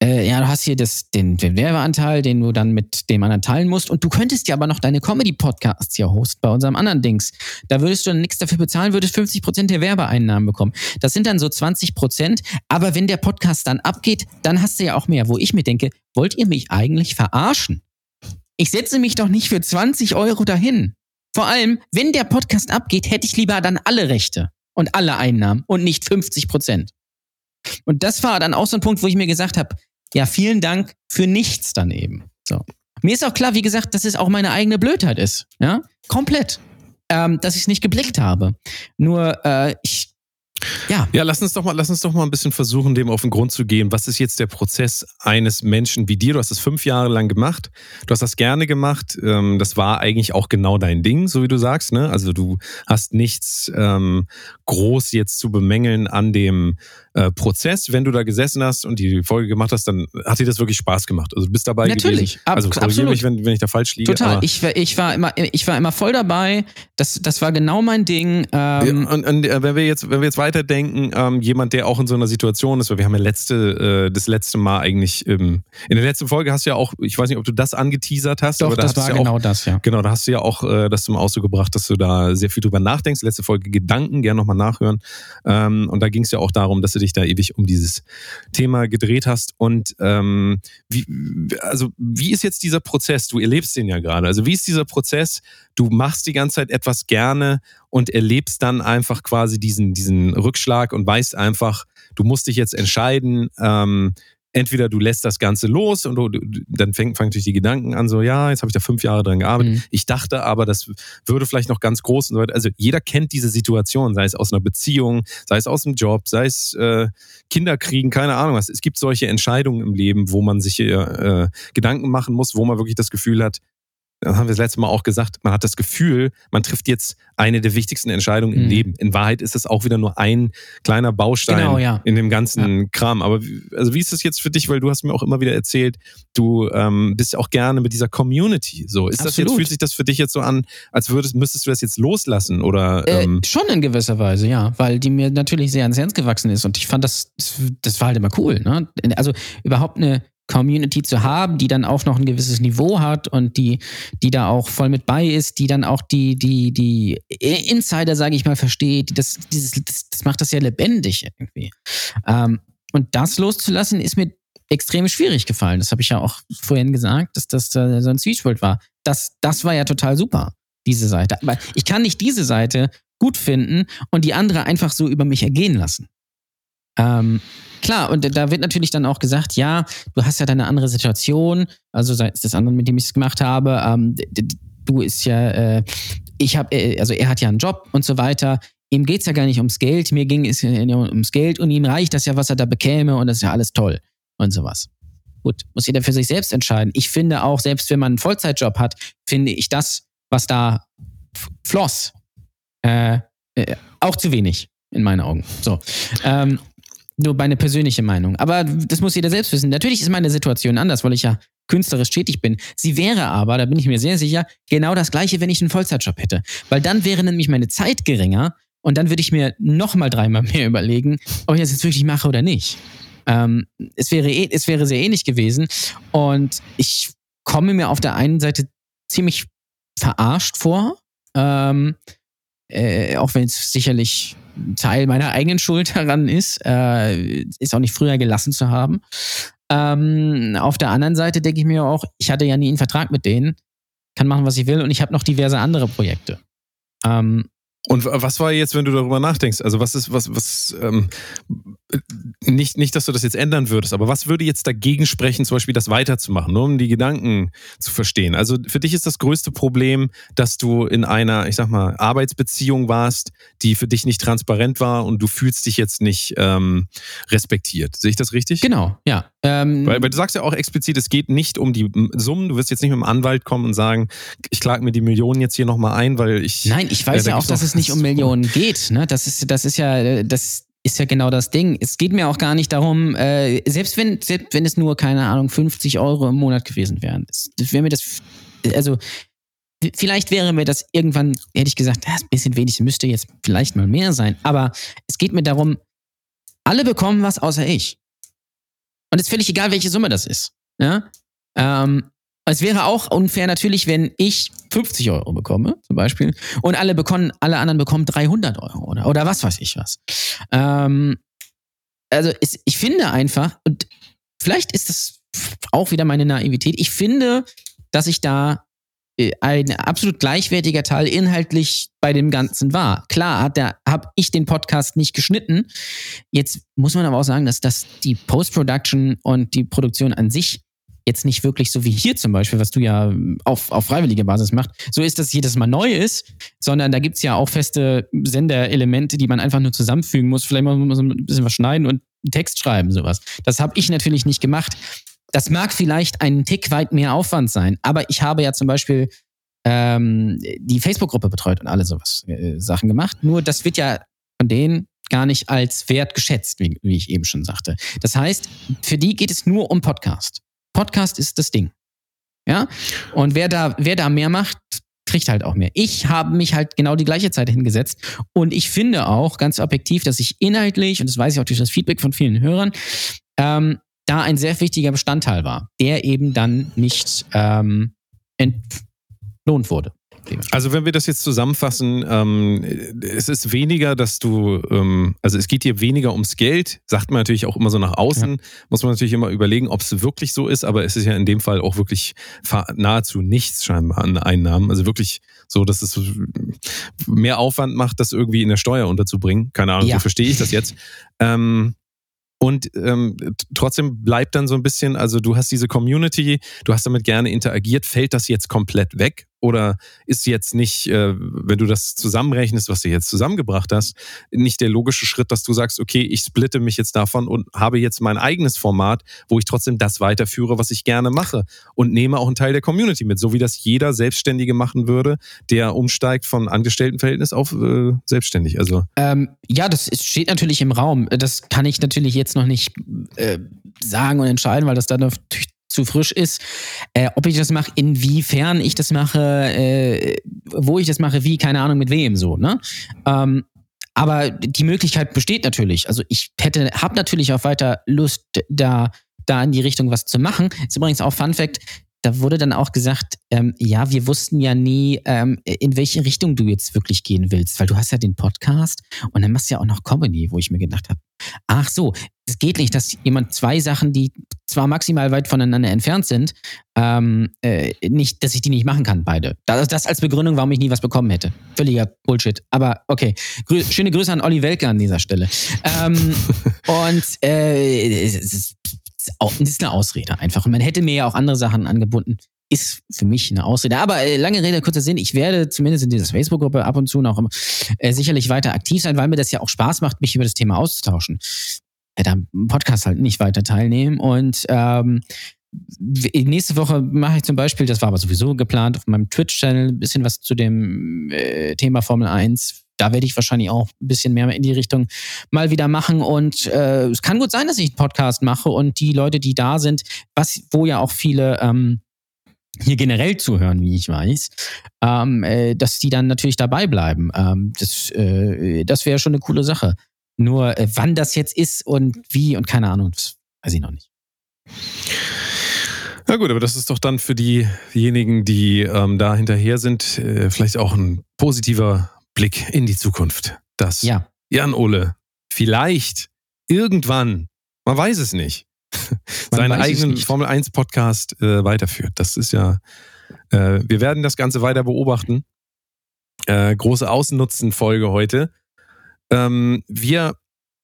S4: äh, ja, du hast hier das, den, Werbeanteil, den du dann mit dem anderen teilen musst. Und du könntest ja aber noch deine Comedy-Podcasts hier hosten bei unserem anderen Dings. Da würdest du dann nichts dafür bezahlen, würdest 50 Prozent der Werbeeinnahmen bekommen. Das sind dann so 20 Prozent. Aber wenn der Podcast dann abgeht, dann hast du ja auch mehr. Wo ich mir denke, wollt ihr mich eigentlich verarschen? Ich setze mich doch nicht für 20 Euro dahin. Vor allem, wenn der Podcast abgeht, hätte ich lieber dann alle Rechte und alle Einnahmen und nicht 50 Prozent. Und das war dann auch so ein Punkt, wo ich mir gesagt habe, ja, vielen Dank für nichts dann eben. So. Mir ist auch klar, wie gesagt, dass es auch meine eigene Blödheit ist. Ja, komplett. Ähm, dass ich es nicht geblickt habe. Nur, äh, ich ja.
S3: Ja, lass uns doch mal, lass uns doch mal ein bisschen versuchen, dem auf den Grund zu gehen. Was ist jetzt der Prozess eines Menschen wie dir? Du hast das fünf Jahre lang gemacht. Du hast das gerne gemacht. Ähm, das war eigentlich auch genau dein Ding, so wie du sagst. Ne? Also du hast nichts ähm, groß jetzt zu bemängeln an dem äh, Prozess, wenn du da gesessen hast und die Folge gemacht hast, dann hat dir das wirklich Spaß gemacht. Also du bist dabei
S4: Natürlich,
S3: gewesen. Also absolut. mich, wenn, wenn ich da falsch liege.
S4: Total. Ich war, ich, war immer, ich war immer voll dabei. Das, das war genau mein Ding.
S3: Ähm und, und, äh, wenn wir jetzt, wenn wir jetzt weiterdenken, ähm, jemand, der auch in so einer Situation ist, weil wir haben ja letzte, äh, das letzte Mal eigentlich, ähm, in der letzten Folge hast du ja auch, ich weiß nicht, ob du das angeteasert hast.
S4: Doch,
S3: aber
S4: da das war
S3: ja
S4: genau
S3: auch,
S4: das, ja.
S3: Genau, da hast du ja auch äh, das zum Ausdruck gebracht, dass du da sehr viel drüber nachdenkst. Letzte Folge Gedanken, gerne nochmal nachhören. Ähm, und da ging es ja auch darum, dass du dich da ewig um dieses dieses Thema gedreht hast. Und ähm, wie, also wie ist jetzt dieser Prozess? Du erlebst den ja gerade. Also wie ist dieser Prozess? Du machst die ganze Zeit etwas gerne und erlebst dann einfach quasi diesen, diesen Rückschlag und weißt einfach, du musst dich jetzt entscheiden, ähm, entweder du lässt das Ganze los und du, dann fangen fang natürlich die Gedanken an, so, ja, jetzt habe ich da fünf Jahre dran gearbeitet. Mhm. Ich dachte aber, das würde vielleicht noch ganz groß und so weiter. Also jeder kennt diese Situation, sei es aus einer Beziehung, sei es aus dem Job, sei es äh, Kinder kriegen, keine Ahnung was. Es gibt solche Entscheidungen im Leben, wo man sich äh, Gedanken machen muss, wo man wirklich das Gefühl hat, das haben wir das letzte Mal auch gesagt, man hat das Gefühl, man trifft jetzt eine der wichtigsten Entscheidungen im mhm. Leben. In Wahrheit ist es auch wieder nur ein kleiner Baustein
S4: genau, ja.
S3: in dem ganzen ja. Kram. Aber also wie ist das jetzt für dich? Weil du hast mir auch immer wieder erzählt, du ähm, bist ja auch gerne mit dieser Community. So ist Absolut. das jetzt fühlt sich das für dich jetzt so an, als würdest müsstest du das jetzt loslassen oder?
S4: Äh, ähm äh, schon in gewisser Weise, ja, weil die mir natürlich sehr ans Herz gewachsen ist und ich fand das, das war halt immer cool. Ne? Also überhaupt eine Community zu haben, die dann auch noch ein gewisses Niveau hat und die, die da auch voll mit bei ist, die dann auch die, die, die Insider, sage ich mal, versteht. Das, dieses, das, das macht das ja lebendig irgendwie. Ähm, und das loszulassen, ist mir extrem schwierig gefallen. Das habe ich ja auch vorhin gesagt, dass das äh, so ein Zwiespalt war. Das, das war ja total super, diese Seite. Aber ich kann nicht diese Seite gut finden und die andere einfach so über mich ergehen lassen. Ähm, Klar, und da wird natürlich dann auch gesagt, ja, du hast ja deine andere Situation, also seitens des anderen, mit dem ich es gemacht habe, ähm, du ist ja, äh, ich habe, äh, also er hat ja einen Job und so weiter. Ihm geht es ja gar nicht ums Geld, mir ging es ja ums Geld und ihm reicht das ja, was er da bekäme und das ist ja alles toll und sowas. Gut, muss jeder für sich selbst entscheiden. Ich finde auch, selbst wenn man einen Vollzeitjob hat, finde ich das, was da floss, äh, äh, auch zu wenig in meinen Augen. So. Ähm, nur meine persönliche Meinung. Aber das muss jeder selbst wissen. Natürlich ist meine Situation anders, weil ich ja künstlerisch tätig bin. Sie wäre aber, da bin ich mir sehr sicher, genau das gleiche, wenn ich einen Vollzeitjob hätte. Weil dann wäre nämlich meine Zeit geringer und dann würde ich mir nochmal dreimal mehr überlegen, ob ich das jetzt wirklich mache oder nicht. Ähm, es, wäre, eh, es wäre sehr ähnlich gewesen. Und ich komme mir auf der einen Seite ziemlich verarscht vor, ähm, äh, auch wenn es sicherlich Teil meiner eigenen Schuld daran ist, äh, ist auch nicht früher gelassen zu haben. Ähm, auf der anderen Seite denke ich mir auch, ich hatte ja nie einen Vertrag mit denen, kann machen, was ich will und ich habe noch diverse andere Projekte. Ähm,
S3: und was war jetzt, wenn du darüber nachdenkst? Also was ist, was, was, ähm, nicht, nicht, dass du das jetzt ändern würdest, aber was würde jetzt dagegen sprechen, zum Beispiel das weiterzumachen, nur um die Gedanken zu verstehen? Also für dich ist das größte Problem, dass du in einer, ich sag mal, Arbeitsbeziehung warst, die für dich nicht transparent war und du fühlst dich jetzt nicht ähm, respektiert. Sehe ich das richtig?
S4: Genau, ja.
S3: Ähm, weil, weil, du sagst ja auch explizit, es geht nicht um die Summen. Du wirst jetzt nicht mit dem Anwalt kommen und sagen, ich klage mir die Millionen jetzt hier nochmal ein, weil ich.
S4: Nein, ich weiß äh, ja auch, dass es nicht um (laughs) Millionen geht. Ne? Das ist, das ist ja, das ist ja genau das Ding. Es geht mir auch gar nicht darum, äh, selbst wenn, selbst wenn es nur, keine Ahnung, 50 Euro im Monat gewesen wären. Wäre mir das, also, vielleicht wäre mir das irgendwann, hätte ich gesagt, das ist ein bisschen wenig, müsste jetzt vielleicht mal mehr sein. Aber es geht mir darum, alle bekommen was außer ich. Und es ist völlig egal, welche Summe das ist. Ja? Ähm, es wäre auch unfair natürlich, wenn ich 50 Euro bekomme, zum Beispiel, und alle bekommen, alle anderen bekommen 300 Euro oder, oder was weiß ich was. Ähm, also es, ich finde einfach, und vielleicht ist das auch wieder meine Naivität, ich finde, dass ich da ein absolut gleichwertiger Teil inhaltlich bei dem Ganzen war. Klar, habe ich den Podcast nicht geschnitten. Jetzt muss man aber auch sagen, dass das die Post-Production und die Produktion an sich jetzt nicht wirklich so wie hier zum Beispiel, was du ja auf, auf freiwilliger Basis machst, so ist, dass jedes Mal neu ist, sondern da gibt es ja auch feste Senderelemente, die man einfach nur zusammenfügen muss. Vielleicht muss man ein bisschen was schneiden und einen Text schreiben, sowas. Das habe ich natürlich nicht gemacht. Das mag vielleicht einen Tick weit mehr Aufwand sein, aber ich habe ja zum Beispiel ähm, die Facebook-Gruppe betreut und alle sowas äh, Sachen gemacht. Nur das wird ja von denen gar nicht als wert geschätzt, wie, wie ich eben schon sagte. Das heißt, für die geht es nur um Podcast. Podcast ist das Ding. Ja? Und wer da, wer da mehr macht, kriegt halt auch mehr. Ich habe mich halt genau die gleiche Zeit hingesetzt und ich finde auch ganz objektiv, dass ich inhaltlich, und das weiß ich auch durch das Feedback von vielen Hörern, ähm, da ein sehr wichtiger Bestandteil war, der eben dann nicht ähm, entlohnt wurde.
S3: Also wenn wir das jetzt zusammenfassen, ähm, es ist weniger, dass du, ähm, also es geht dir weniger ums Geld, sagt man natürlich auch immer so nach außen, ja. muss man natürlich immer überlegen, ob es wirklich so ist, aber es ist ja in dem Fall auch wirklich nahezu nichts scheinbar an Einnahmen. Also wirklich so, dass es mehr Aufwand macht, das irgendwie in der Steuer unterzubringen. Keine Ahnung, ja. so verstehe ich das jetzt. (laughs) Ähm, und ähm, trotzdem bleibt dann so ein bisschen, also du hast diese Community, du hast damit gerne interagiert, fällt das jetzt komplett weg? Oder ist jetzt nicht, äh, wenn du das zusammenrechnest, was du jetzt zusammengebracht hast, nicht der logische Schritt, dass du sagst, okay, ich splitte mich jetzt davon und habe jetzt mein eigenes Format, wo ich trotzdem das weiterführe, was ich gerne mache und nehme auch einen Teil der Community mit, so wie das jeder Selbstständige machen würde, der umsteigt von Angestelltenverhältnis auf äh, selbstständig. Also
S4: ähm, ja, das steht natürlich im Raum. Das kann ich natürlich jetzt noch nicht äh, sagen und entscheiden, weil das dann natürlich zu frisch ist. Äh, ob ich das mache, inwiefern ich das mache, äh, wo ich das mache, wie, keine Ahnung, mit wem so, ne? Ähm, aber die Möglichkeit besteht natürlich. Also ich hätte, habe natürlich auch weiter Lust, da, da in die Richtung was zu machen. Ist übrigens auch Fun Fact, da wurde dann auch gesagt, ähm, ja, wir wussten ja nie, ähm, in welche Richtung du jetzt wirklich gehen willst, weil du hast ja den Podcast und dann machst du ja auch noch Comedy, wo ich mir gedacht habe, ach so, es geht nicht, dass jemand zwei Sachen, die zwar maximal weit voneinander entfernt sind, ähm, äh, nicht, dass ich die nicht machen kann, beide. Das, das als Begründung, warum ich nie was bekommen hätte. Völliger Bullshit. Aber okay. Grü schöne Grüße an Olli Welke an dieser Stelle. Ähm, (laughs) und äh, es ist das ist eine Ausrede einfach. Und man hätte mir ja auch andere Sachen angebunden. Ist für mich eine Ausrede. Aber äh, lange Rede, kurzer Sinn. Ich werde zumindest in dieser Facebook-Gruppe ab und zu noch äh, sicherlich weiter aktiv sein, weil mir das ja auch Spaß macht, mich über das Thema auszutauschen. Ja, da im Podcast halt nicht weiter teilnehmen. Und ähm, nächste Woche mache ich zum Beispiel, das war aber sowieso geplant, auf meinem Twitch-Channel ein bisschen was zu dem äh, Thema Formel 1 da werde ich wahrscheinlich auch ein bisschen mehr in die Richtung mal wieder machen. Und äh, es kann gut sein, dass ich einen Podcast mache und die Leute, die da sind, was, wo ja auch viele ähm, hier generell zuhören, wie ich weiß, ähm, äh, dass die dann natürlich dabei bleiben. Ähm, das äh, das wäre schon eine coole Sache. Nur äh, wann das jetzt ist und wie und keine Ahnung, das weiß ich noch nicht.
S3: Na gut, aber das ist doch dann für diejenigen, die ähm, da hinterher sind, äh, vielleicht auch ein positiver Blick in die Zukunft. Dass ja. Jan Ole vielleicht irgendwann, man weiß es nicht, seinen eigenen nicht. Formel 1 Podcast äh, weiterführt. Das ist ja, äh, wir werden das Ganze weiter beobachten. Äh, große Außennutzen-Folge heute. Ähm, wir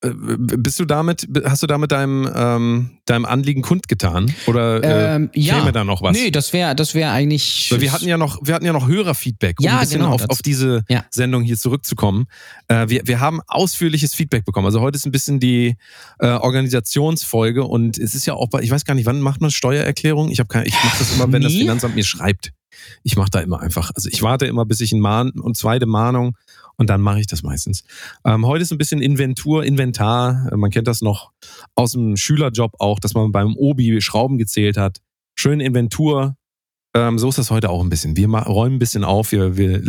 S3: äh, bist du damit, hast du damit deinem, ähm, deinem Anliegen kundgetan? Oder äh,
S4: Ähm, ja.
S3: käme da noch was?
S4: Nee, das wäre das wär eigentlich.
S3: Weil wir hatten ja noch, wir hatten ja noch Hörerfeedback, um
S4: Ja,
S3: ein bisschen
S4: genau,
S3: auf,
S4: das-
S3: auf diese
S4: Ja.
S3: Sendung hier zurückzukommen. Äh, wir, wir haben ausführliches Feedback bekommen. Also heute ist ein bisschen die äh, Organisationsfolge und es ist ja auch bei, ich weiß gar nicht, wann macht man Steuererklärung? Ich keine, ich mache das immer, wenn das
S4: Nie.
S3: Finanzamt mir schreibt. Ich mache da immer einfach, also ich warte immer, bis ich ein Mahn und zweite Mahnung und dann mache ich das meistens. Ähm, heute ist ein bisschen Inventur, Inventar. Äh, Man kennt das noch aus dem Schülerjob auch, dass man beim Obi Schrauben gezählt hat. Schön Inventur, ähm, so ist das heute auch ein bisschen. Wir räumen ein bisschen auf, wir, wir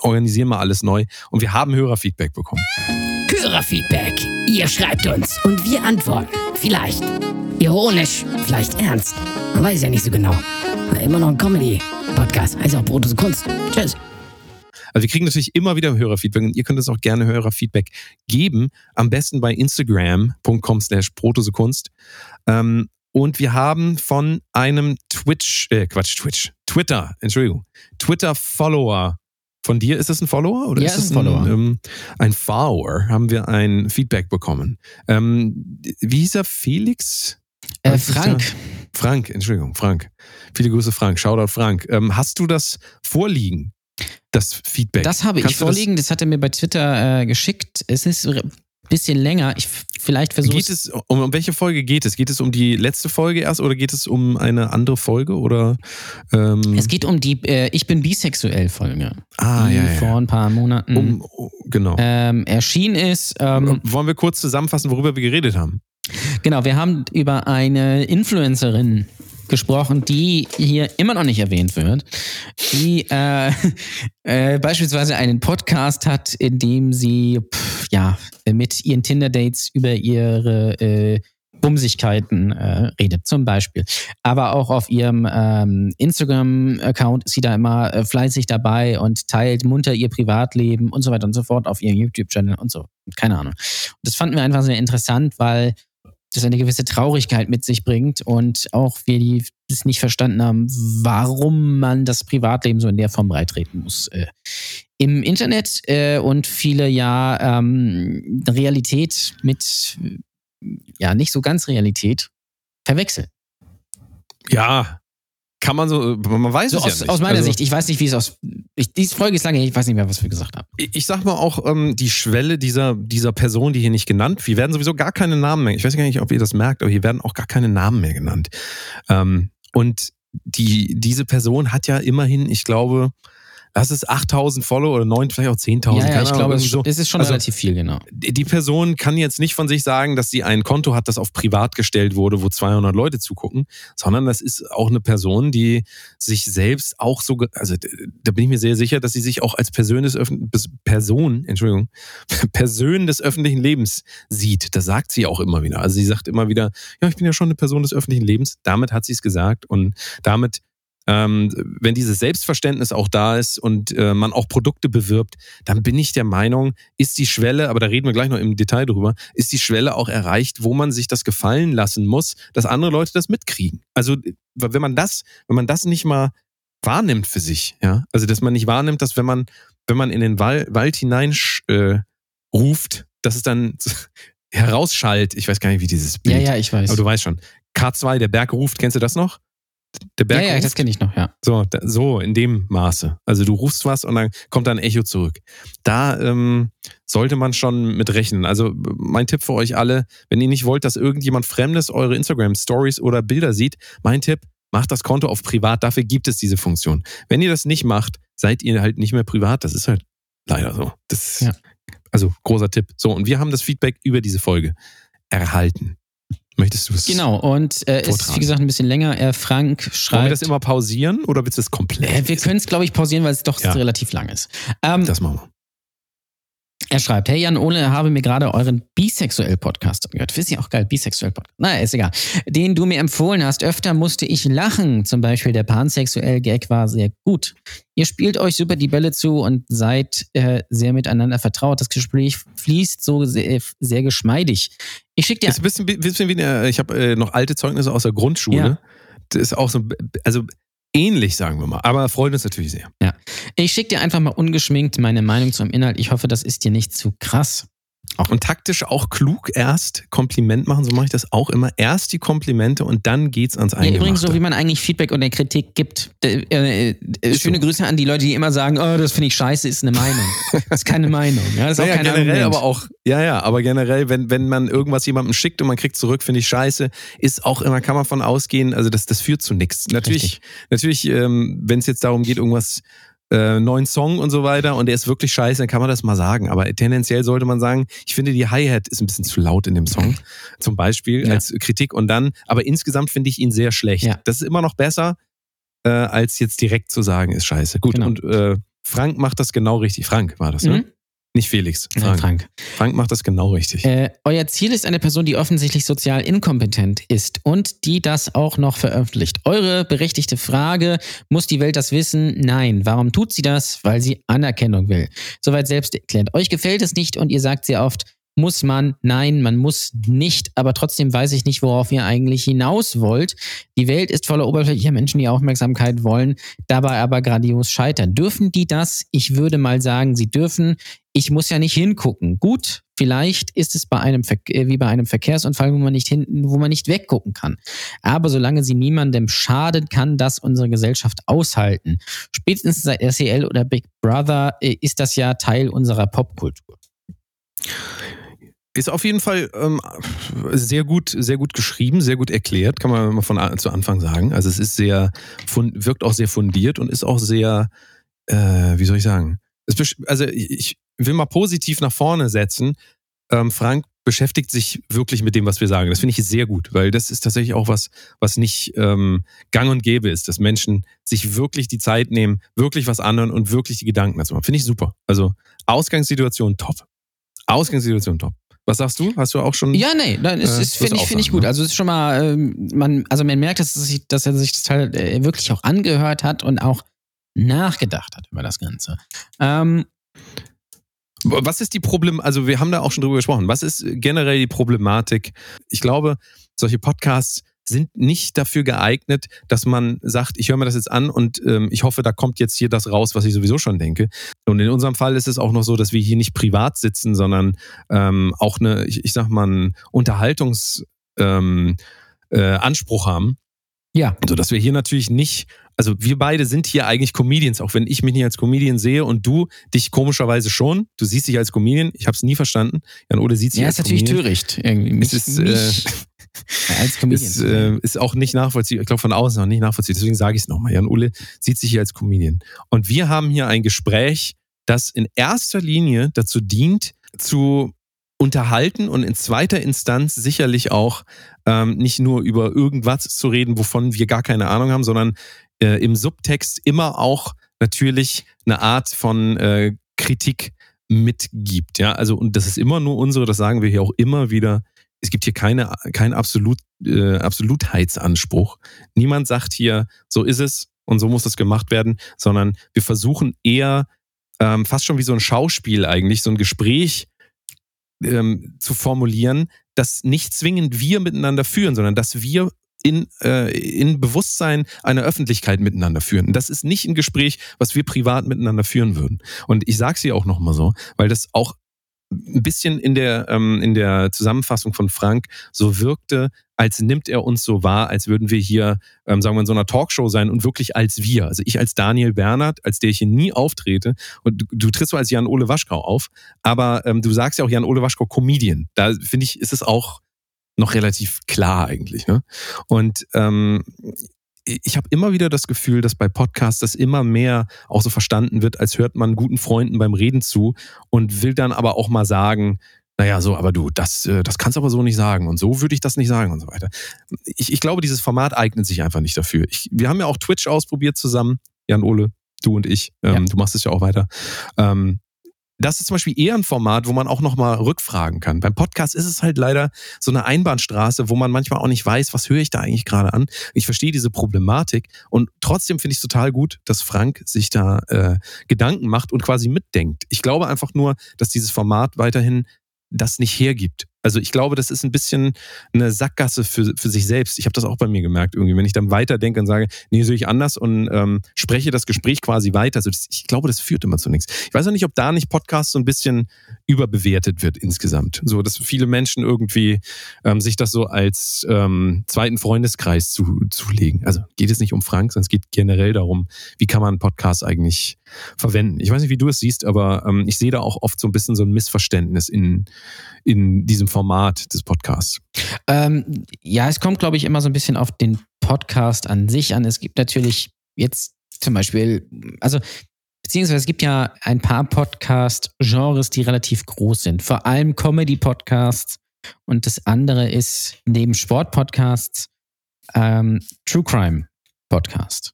S3: organisieren mal alles neu und wir haben Hörerfeedback bekommen.
S2: Hörerfeedback. Ihr schreibt uns und wir antworten. Vielleicht. Ironisch, vielleicht ernst. Man weiß ja nicht so genau. Immer noch ein Comedy-Podcast. Heißt auch Brotus Kunst. Tschüss.
S3: Also wir kriegen natürlich immer wieder Hörerfeedback und ihr könnt uns auch gerne Hörerfeedback geben. Am besten bei instagram.com slash protosekunst. Ähm, und wir haben von einem Twitch, äh, Quatsch, Twitch, Twitter, Entschuldigung, Twitter-Follower von dir. Ist das ein Follower? Oder
S4: Ja,
S3: ist
S4: ist
S3: das
S4: ein Follower.
S3: Ein, ähm, ein Follower, haben wir ein Feedback bekommen. Ähm, wie hieß er? Felix?
S4: äh, Frank.
S3: Frank, Entschuldigung, Frank. Viele Grüße, Frank. Shoutout, Frank. Ähm, hast du das vorliegen? Das Feedback?
S4: Das habe ich
S3: Kannst das-
S4: vorliegen, das, hat er mir bei Twitter äh, geschickt. Es ist ein bisschen länger. Ich vielleicht versuche
S3: Geht es um, um welche Folge geht es? Geht es um die letzte Folge erst oder geht es um eine andere Folge oder? Ähm,
S4: Es geht um die äh, Ich bin bisexuell Folge,
S3: ah
S4: die
S3: ja,
S4: vor
S3: ja.
S4: ein paar Monaten
S3: Um, oh, genau.
S4: ähm, erschienen ist. Ähm,
S3: Wollen wir kurz zusammenfassen, worüber wir geredet haben?
S4: Genau, wir haben über eine Influencerin gesprochen, die hier immer noch nicht erwähnt wird, die äh, (laughs) äh, beispielsweise einen Podcast hat, in dem sie pff, ja mit ihren Tinder-Dates über ihre äh, Bumsigkeiten äh, redet, zum Beispiel. Aber auch auf ihrem ähm, Instagram-Account ist sie da immer äh, fleißig dabei und teilt munter ihr Privatleben und so weiter und so fort auf ihrem YouTube-Channel und so. Keine Ahnung. Und das fanden wir einfach sehr interessant, weil das eine gewisse Traurigkeit mit sich bringt und auch wir die es nicht verstanden haben, warum man das Privatleben so in der Form breitreten muss. Äh, Im Internet äh, und viele ja ähm, Realität mit ja nicht so ganz Realität verwechseln.
S3: Ja, kann man so, man weiß
S4: So
S3: es ja
S4: aus,
S3: nicht.
S4: aus meiner
S3: Also,
S4: Sicht, ich weiß nicht, wie es aus. Ich, diese Folge ist lange, ich weiß nicht mehr, was wir gesagt haben.
S3: Ich ich sag mal auch ähm, die Schwelle dieser, dieser Person, die hier nicht genannt, wir werden sowieso gar keine Namen mehr. Ich weiß gar nicht, ob ihr das merkt, aber hier werden auch gar keine Namen mehr genannt. Ähm, und die, diese Person hat ja immerhin, ich glaube, lass es 8000 Follower oder 9, vielleicht auch 10.000.
S4: ja, ja, ich glaube,
S3: so.
S4: es ist schon
S3: Also-
S4: relativ viel, genau.
S3: die Person kann jetzt nicht von sich sagen, dass sie ein Konto hat, das auf privat gestellt wurde, wo 200 Leute zugucken, sondern das ist auch eine Person, die sich selbst auch so, also da bin ich mir sehr sicher, dass sie sich auch als Person des, bis- Person, Entschuldigung, (laughs) Person des öffentlichen Lebens sieht. Das sagt sie auch immer wieder. Also sie sagt immer wieder, ja, ich bin ja schon eine Person des öffentlichen Lebens. Damit hat sie es gesagt und damit ähm, wenn dieses Selbstverständnis auch da ist und äh, man auch Produkte bewirbt, dann bin ich der Meinung, ist die Schwelle, aber da reden wir gleich noch im Detail drüber, ist die Schwelle auch erreicht, wo man sich das gefallen lassen muss, dass andere Leute das mitkriegen. Also wenn man das, wenn man das nicht mal wahrnimmt für sich, ja, also dass man nicht wahrnimmt, dass wenn man, wenn man in den Wal Wald hinein äh, ruft, dass es dann herausschallt. Ich weiß gar nicht, wie dieses Bild.
S4: Ja, ja, ich weiß.
S3: Aber du weißt schon. K2, der Berg ruft, kennst du das noch? Der Berg
S4: ja, ja, das kenne ich noch, ja.
S3: So, da, so in dem Maße. Also du rufst was und dann kommt ein Echo zurück. Da ähm, sollte man schon mit rechnen. Also mein Tipp für euch alle, wenn ihr nicht wollt, dass irgendjemand Fremdes eure Instagram-Stories oder Bilder sieht, mein Tipp, macht das Konto auf privat. Dafür gibt es diese Funktion. Wenn ihr das nicht macht, seid ihr halt nicht mehr privat. Das ist halt leider so. Das ist,
S4: Ja.
S3: Also großer Tipp. So, und wir haben das Feedback über diese Folge erhalten. Möchtest du es?
S4: Genau, und äh, ist, wie gesagt, ein bisschen länger. Äh, Frank
S3: Wollen wir
S4: schreibt.
S3: das immer pausieren oder willst du es komplett?
S4: äh, wir können es, glaube ich, pausieren, weil es doch
S3: Ja.
S4: relativ lang ist. Ähm,
S3: Das machen wir.
S4: er schreibt, hey Jan Ole, habe mir gerade euren Bisexuell-Podcast angehört. Wisst ihr auch geil, Bisexuell-Podcast. Naja, ist egal. Den du mir empfohlen hast. Öfter musste ich lachen. Zum Beispiel der Pansexuell-Gag war sehr gut. Ihr spielt euch super die Bälle zu und seid äh, sehr miteinander vertraut. Das Gespräch fließt so sehr, sehr geschmeidig. Ich schicke dir
S3: Ist ein bisschen, bisschen wie eine, ich habe äh, noch alte Zeugnisse aus der Grundschule.
S4: Ja.
S3: Das ist auch so, also ähnlich, sagen wir mal. Aber freut uns natürlich sehr.
S4: Ich schicke dir einfach mal ungeschminkt meine Meinung zum Inhalt. Ich hoffe, das ist dir nicht zu krass.
S3: Und taktisch auch klug erst Kompliment machen, so mache ich das auch immer. Erst die Komplimente und dann geht's ans
S4: Ja,
S3: Eingemachte.
S4: übrigens, so wie man eigentlich Feedback und Kritik gibt. Äh, äh, äh, schöne Grüße an die Leute, die immer sagen, oh, das finde ich scheiße, ist eine Meinung. Das (laughs) ist keine Meinung. Ja, das ist auch
S3: Naja,
S4: kein
S3: generell
S4: Argument.
S3: aber auch, ja, ja, aber generell, wenn, wenn man irgendwas jemandem schickt und man kriegt zurück, finde ich scheiße, ist auch immer, kann man von ausgehen, also das, das führt zu nichts. Natürlich,
S4: Richtig.
S3: natürlich, ähm, wenn es jetzt darum geht, irgendwas, äh, neuen Song und so weiter und der ist wirklich scheiße, dann kann man das mal sagen. Aber tendenziell sollte man sagen, ich finde die Hi-Hat ist ein bisschen zu laut in dem Song, zum Beispiel
S4: Ja.
S3: als Kritik und dann, aber insgesamt finde ich ihn sehr schlecht.
S4: Ja.
S3: Das ist immer noch besser, äh, als jetzt direkt zu sagen, ist scheiße. Gut,
S4: Genau.
S3: und äh, Frank macht das genau richtig. Frank war das, ne? Nicht Felix.
S4: Nein,
S3: Frank.
S4: Frank.
S3: Frank macht das genau richtig.
S4: Äh, euer Ziel ist eine Person, die offensichtlich sozial inkompetent ist und die das auch noch veröffentlicht. Eure berechtigte Frage, muss die Welt das wissen? Nein. Warum tut sie das? Weil sie Anerkennung will. Soweit selbst erklärt. Euch gefällt es nicht und ihr sagt sehr oft, muss man? Nein, man muss nicht, aber trotzdem weiß ich nicht, worauf ihr eigentlich hinaus wollt. Die Welt ist voller oberflächlicher Menschen, die Aufmerksamkeit wollen, dabei aber grandios scheitern. Dürfen die das? Ich würde mal sagen, sie dürfen. Ich muss ja nicht hingucken. Gut, vielleicht ist es bei einem äh, wie bei einem Verkehrsunfall, wo man nicht hinten, wo man nicht weggucken kann. Aber solange sie niemandem schadet, kann das unsere Gesellschaft aushalten. Spätestens seit RCL oder Big Brother äh, ist das ja Teil unserer Popkultur.
S3: Ist auf jeden Fall ähm, sehr gut, sehr gut geschrieben, sehr gut erklärt, kann man mal von zu Anfang sagen. Also es ist sehr, wirkt auch sehr fundiert und ist auch sehr, äh, wie soll ich sagen? Also ich will mal positiv nach vorne setzen. Ähm, Frank beschäftigt sich wirklich mit dem, was wir sagen. Das finde ich sehr gut, weil das ist tatsächlich auch was, was nicht ähm, gang und gäbe ist, dass Menschen sich wirklich die Zeit nehmen, wirklich was anderen und wirklich die Gedanken dazu machen. Finde ich super. Also Ausgangssituation top. Ausgangssituation top. Was sagst du? Hast du auch schon?
S4: Ja, nee, ist,
S3: Äh,
S4: finde ich, finde ich gut.
S3: ne?
S4: Also es ist schon mal, ähm, man, also man merkt, dass, sich, dass er sich das Teil äh, wirklich auch angehört hat und auch nachgedacht hat über das Ganze. Ähm,
S3: Was ist die Problem? Also wir haben da auch schon drüber gesprochen. Was ist generell die Problematik? Ich glaube, solche Podcasts sind nicht dafür geeignet, dass man sagt, ich höre mir das jetzt an und ähm, ich hoffe, da kommt jetzt hier das raus, was ich sowieso schon denke. Und in unserem Fall ist es auch noch so, dass wir hier nicht privat sitzen, sondern ähm, auch eine, ich, ich sag mal, einen Unterhaltungsanspruch ähm, äh, Anspruch haben.
S4: ja,
S3: So dass wir hier natürlich nicht, also wir beide sind hier eigentlich Comedians, auch wenn ich mich nicht als Comedian sehe und du dich komischerweise schon. Du siehst dich als Comedian, ich habe es nie verstanden. Jan Ole sieht sich
S4: ja,
S3: als
S4: ist natürlich
S3: Comedian.
S4: töricht. Irgendwie.
S3: Es ist,
S4: mich (laughs) als Comedian.
S3: Ist, äh, ist auch nicht nachvollziehbar. Ich glaube, von außen auch nicht nachvollziehbar. Deswegen sage ich es nochmal. Jan Ole sieht sich hier als Comedian. Und wir haben hier ein Gespräch, das in erster Linie dazu dient, zu unterhalten und in zweiter Instanz sicherlich auch ähm, nicht nur über irgendwas zu reden, wovon wir gar keine Ahnung haben, sondern äh, im Subtext immer auch natürlich eine Art von äh, Kritik mitgibt. Ja, also und das ist immer nur unsere, das sagen wir hier auch immer wieder. Es gibt hier keine, keinen Absolut, äh, Absolutheitsanspruch. Niemand sagt hier, so ist es und so muss das gemacht werden, sondern wir versuchen eher ähm, fast schon wie so ein Schauspiel eigentlich, so ein Gespräch ähm, zu formulieren, das nicht zwingend wir miteinander führen, sondern dass wir in, äh, in Bewusstsein einer Öffentlichkeit miteinander führen. Das ist nicht ein Gespräch, was wir privat miteinander führen würden. Und ich sage es hier auch nochmal so, weil das auch ein bisschen in der, ähm, in der Zusammenfassung von Frank so wirkte, als nimmt er uns so wahr, als würden wir hier, ähm, sagen wir, in so einer Talkshow sein und wirklich als wir. Also ich als Daniel Bernhard, als der ich hier nie auftrete. Und du, du trittst so als Jan-Ole Waschkau auf, aber ähm, du sagst ja auch Jan-Ole Waschkau Comedian. Da finde ich, ist es auch noch relativ klar eigentlich. Ne? Und ähm, ich habe immer wieder das Gefühl, dass bei Podcasts das immer mehr auch so verstanden wird, als hört man guten Freunden beim Reden zu und will dann aber auch mal sagen, naja, so, aber du, das, äh, das kannst du aber so nicht sagen und so würde ich das nicht sagen und so weiter. Ich, ich glaube, dieses Format eignet sich einfach nicht dafür. Ich, wir haben ja auch Twitch ausprobiert zusammen, Jan Ole, du und ich. Ähm,
S4: Ja.
S3: Du machst es ja auch weiter. Ähm, das ist zum Beispiel eher ein Format, wo man auch nochmal rückfragen kann. Beim Podcast ist es halt leider so eine Einbahnstraße, wo man manchmal auch nicht weiß, was höre ich da eigentlich gerade an. Ich verstehe diese Problematik und trotzdem finde ich es total gut, dass Frank sich da äh, Gedanken macht und quasi mitdenkt. Ich glaube einfach nur, dass dieses Format weiterhin das nicht hergibt. Also ich glaube, das ist ein bisschen eine Sackgasse für, für sich selbst. Ich habe das auch bei mir gemerkt irgendwie, wenn ich dann weiterdenke und sage, nee, sehe ich anders und ähm, spreche das Gespräch quasi weiter. Also das, ich glaube, das führt immer zu nichts. Ich weiß auch nicht, ob da nicht Podcast so ein bisschen überbewertet wird insgesamt. So, dass viele Menschen irgendwie ähm, sich das so als ähm, zweiten Freundeskreis zu, zulegen. Also geht es nicht um Frank, sondern es geht generell darum, wie kann man einen Podcast eigentlich verwenden. Ich weiß nicht, wie du es siehst, aber ähm, ich sehe da auch oft so ein bisschen so ein Missverständnis in, in diesem Format des Podcasts.
S4: Ähm, ja, es kommt, glaube ich, immer so ein bisschen auf den Podcast an sich an. Es gibt natürlich jetzt zum Beispiel, also beziehungsweise es gibt ja ein paar Podcast-Genres, die relativ groß sind. Vor allem Comedy-Podcasts und das andere ist neben Sport-Podcasts ähm, True Crime-Podcast.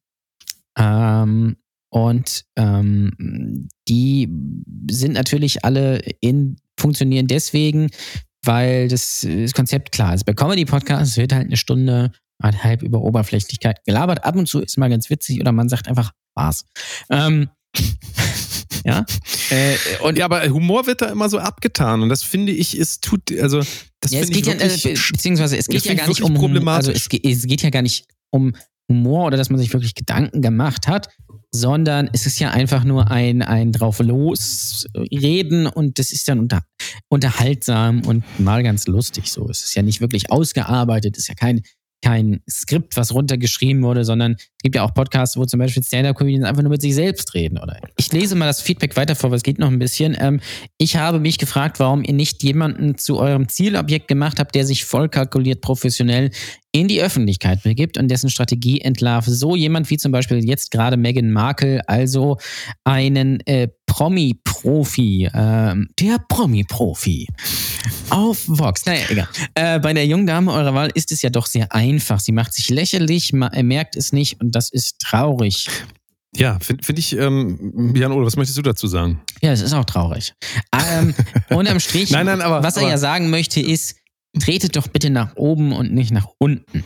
S4: Ähm, und ähm, die sind natürlich alle in, funktionieren deswegen, weil das, das Konzept klar ist. Bei Comedy-Podcasts wird halt eine Stunde, eineinhalb über Oberflächlichkeit gelabert. Ab und zu ist mal ganz witzig oder man sagt einfach Spaß. Ähm, (laughs) ja.
S3: Äh, und ja, aber Humor wird da immer so abgetan und das finde ich, es tut, also das
S4: ja, es geht ja, äh, beziehungsweise es geht ja gar nicht um
S3: problematisch.
S4: Also es es geht ja gar nicht um Humor oder dass man sich wirklich Gedanken gemacht hat, sondern es ist ja einfach nur ein, ein drauf losreden und das ist dann unter, unterhaltsam und mal ganz lustig so. Es ist ja nicht wirklich ausgearbeitet, es ist ja kein, kein Skript, was runtergeschrieben wurde, sondern es gibt ja auch Podcasts, wo zum Beispiel Stand-Up-Comedians einfach nur mit sich selbst reden. Oder ich lese mal das Feedback weiter vor, weil es geht noch ein bisschen. Ähm, ich habe mich gefragt, warum ihr nicht jemanden zu eurem Zielobjekt gemacht habt, der sich voll kalkuliert professionell in die Öffentlichkeit begibt und dessen Strategie entlarvt. So jemand wie zum Beispiel jetzt gerade Meghan Markle, also einen äh, Promi-Profi, äh, der Promi-Profi auf Vox. Naja, egal. Äh, bei der jungen Dame eurer Wahl ist es ja doch sehr einfach. Sie macht sich lächerlich, merkt es nicht und das ist traurig.
S3: Ja, finde find ich, ähm, Jan Ole, was möchtest du dazu sagen?
S4: Ja, es ist auch traurig. Ähm, unterm Strich, (laughs)
S3: nein, nein, aber,
S4: was er
S3: aber,
S4: ja sagen möchte, ist, tretet doch bitte nach oben und nicht nach unten.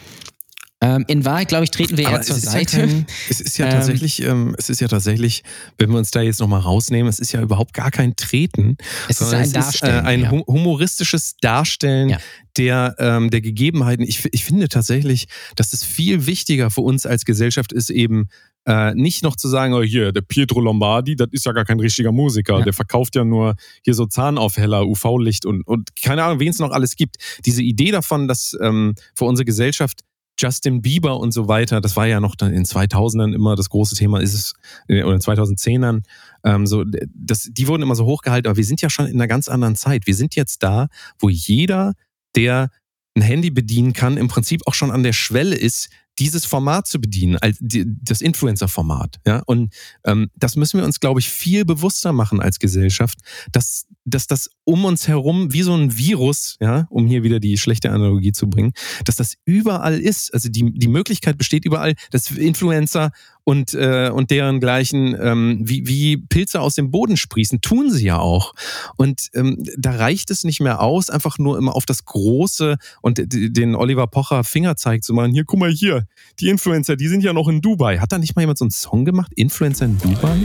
S4: Ähm, in Wahrheit, glaube ich, treten wir
S3: aber
S4: eher zur
S3: es
S4: Seite.
S3: Ja (laughs) es ist ja tatsächlich, ähm, es ist ja tatsächlich, wenn wir uns da jetzt nochmal rausnehmen, es ist ja überhaupt gar kein Treten.
S4: Es ist ein Darstellen.
S3: Ist, äh, ein
S4: ja.
S3: humoristisches Darstellen
S4: Ja.
S3: der, ähm, der Gegebenheiten. Ich, ich finde tatsächlich, dass es viel wichtiger für uns als Gesellschaft ist, eben äh, nicht noch zu sagen, oh hier, der Pietro Lombardi, das ist ja gar kein richtiger Musiker,
S4: Ja.
S3: der verkauft ja nur hier so Zahnaufheller, UV-Licht und, und keine Ahnung, wen es noch alles gibt. Diese Idee davon, dass ähm, für unsere Gesellschaft Justin Bieber und so weiter, das war ja noch dann in 2000ern immer das große Thema, ist es, äh, oder in 2010ern, ähm, so, das, die wurden immer so hochgehalten, aber wir sind ja schon in einer ganz anderen Zeit. Wir sind jetzt da, wo jeder, der ein Handy bedienen kann, im Prinzip auch schon an der Schwelle ist, dieses Format zu bedienen, als das Influencer-Format. Ja? Und ähm, das müssen wir uns, glaube ich, viel bewusster machen als Gesellschaft, dass, dass das um uns herum wie so ein Virus, ja, um hier wieder die schlechte Analogie zu bringen, dass das überall ist. Also die, die Möglichkeit besteht überall, dass Influencer und, äh, und deren gleichen ähm, wie, wie Pilze aus dem Boden sprießen, tun sie ja auch. Und ähm, da reicht es nicht mehr aus, einfach nur immer auf das Große und den Oliver Pocher Fingerzeig zu machen. Hier, guck mal hier, die Influencer, die sind ja noch in Dubai. Hat da nicht mal jemand so einen Song gemacht? Influencer in Dubai?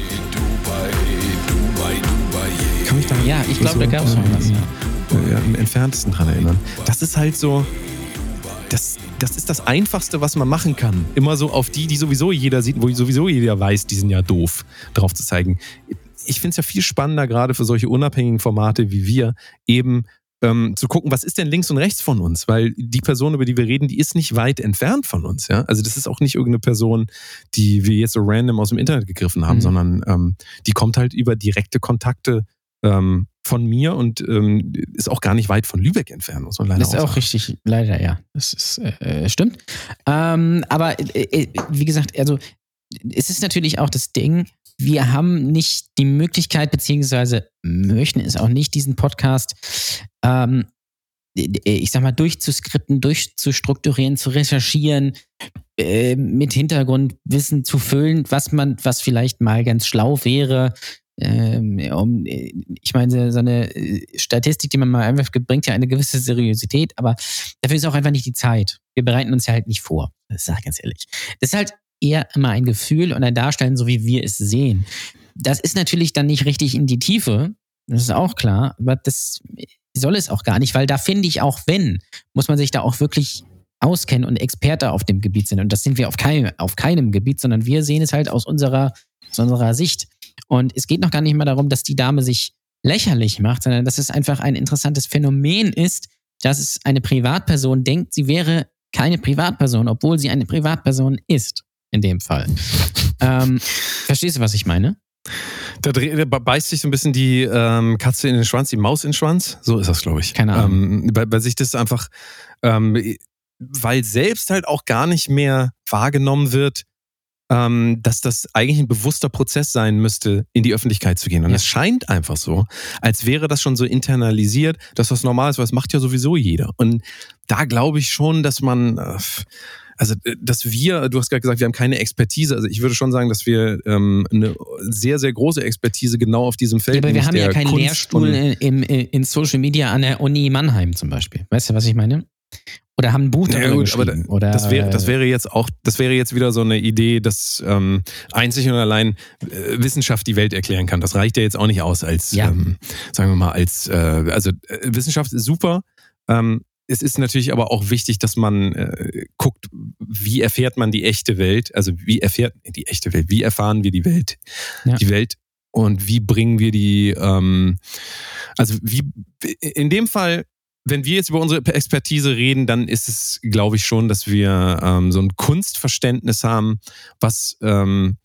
S3: Kann mich da
S4: Ja, ich glaube, da gab es schon was. Ja,
S3: im entferntesten dran erinnern. Das ist halt so, das, das ist das Einfachste, was man machen kann. Immer so auf die, die sowieso jeder sieht, wo sowieso jeder weiß, die sind ja doof, drauf zu zeigen. Ich finde es ja viel spannender, gerade für solche unabhängigen Formate wie wir, eben ähm, zu gucken, was ist denn links und rechts von uns? Weil die Person, über die wir reden, die ist nicht weit entfernt von uns. Ja? Also das ist auch nicht irgendeine Person, die wir jetzt so random aus dem Internet gegriffen haben,
S4: Mhm.
S3: sondern ähm, die kommt halt über direkte Kontakte ähm, von mir und ähm, ist auch gar nicht weit von Lübeck entfernt, muss man leider
S4: Das ist
S3: auch
S4: richtig, leider, ja. Das ist, äh, stimmt. Ähm, aber äh, äh, wie gesagt, also es ist natürlich auch das Ding, wir haben nicht die Möglichkeit, beziehungsweise möchten es auch nicht, diesen Podcast, ähm, äh, ich sag mal, durchzuskripten, durchzustrukturieren, zu recherchieren, äh, mit Hintergrundwissen zu füllen, was man, was vielleicht mal ganz schlau wäre. Ähm, ich meine, so eine äh, Statistik, die man mal gibt, bringt ja eine gewisse Seriosität, aber dafür ist auch einfach nicht die Zeit. Wir bereiten uns ja halt nicht vor. Das sage ich ganz ehrlich. Das ist halt eher immer ein Gefühl und ein Darstellen, so wie wir es sehen. Das ist natürlich dann nicht richtig in die Tiefe. Das ist auch klar. Aber das soll es auch gar nicht, weil da finde ich auch, wenn, muss man sich da auch wirklich auskennen und Experte auf dem Gebiet sind. Und das sind wir auf keinem, auf keinem Gebiet, sondern wir sehen es halt aus unserer, aus unserer Sicht. Und es geht noch gar nicht mehr darum, dass die Dame sich lächerlich macht, sondern dass es einfach ein interessantes Phänomen ist, dass es eine Privatperson denkt, sie wäre keine Privatperson, obwohl sie eine Privatperson ist, in dem Fall. ähm, verstehst du, was ich meine?
S3: Da, beißt sich so ein bisschen die ähm, Katze in den Schwanz, die Maus in den Schwanz. So ist das, glaube ich.
S4: Keine Ahnung.
S3: Ähm, weil, weil sich das einfach, ähm, weil selbst halt auch gar nicht mehr wahrgenommen wird, ähm, dass das eigentlich ein bewusster Prozess sein müsste, in die Öffentlichkeit zu gehen. Und
S4: Ja.
S3: es scheint einfach so, als wäre das schon so internalisiert, dass das normal ist, weil das macht ja sowieso jeder. Und da glaube ich schon, dass man, äh, also äh, dass wir, du hast gerade gesagt, wir haben keine Expertise. Also ich würde schon sagen, dass wir ähm, eine sehr, sehr große Expertise genau auf diesem Feld
S4: Ja, aber wir haben ja keinen
S3: Kunst
S4: Lehrstuhl in, im, in Social Media an der Uni Mannheim zum Beispiel. Weißt du, was ich meine? Oder haben ein Buch
S3: Ja,
S4: darüber
S3: gut, aber
S4: geschrieben. Oder,
S3: Das wäre, das wäre jetzt auch, das wäre jetzt wieder so eine Idee, dass ähm, einzig und allein äh, Wissenschaft die Welt erklären kann. Das reicht ja jetzt auch nicht aus als,
S4: Ja.
S3: ähm, sagen wir mal, als, äh, also äh, Wissenschaft ist super. Ähm, es ist natürlich aber auch wichtig, dass man äh, guckt, wie erfährt man die echte Welt, also wie erfährt die echte Welt, wie erfahren wir die Welt,
S4: Ja.
S3: die Welt und wie bringen wir die, ähm, also wie, in dem Fall wenn wir jetzt über unsere Expertise reden, dann ist es, glaube ich, schon, dass wir ähm, so ein Kunstverständnis haben, was, ähm,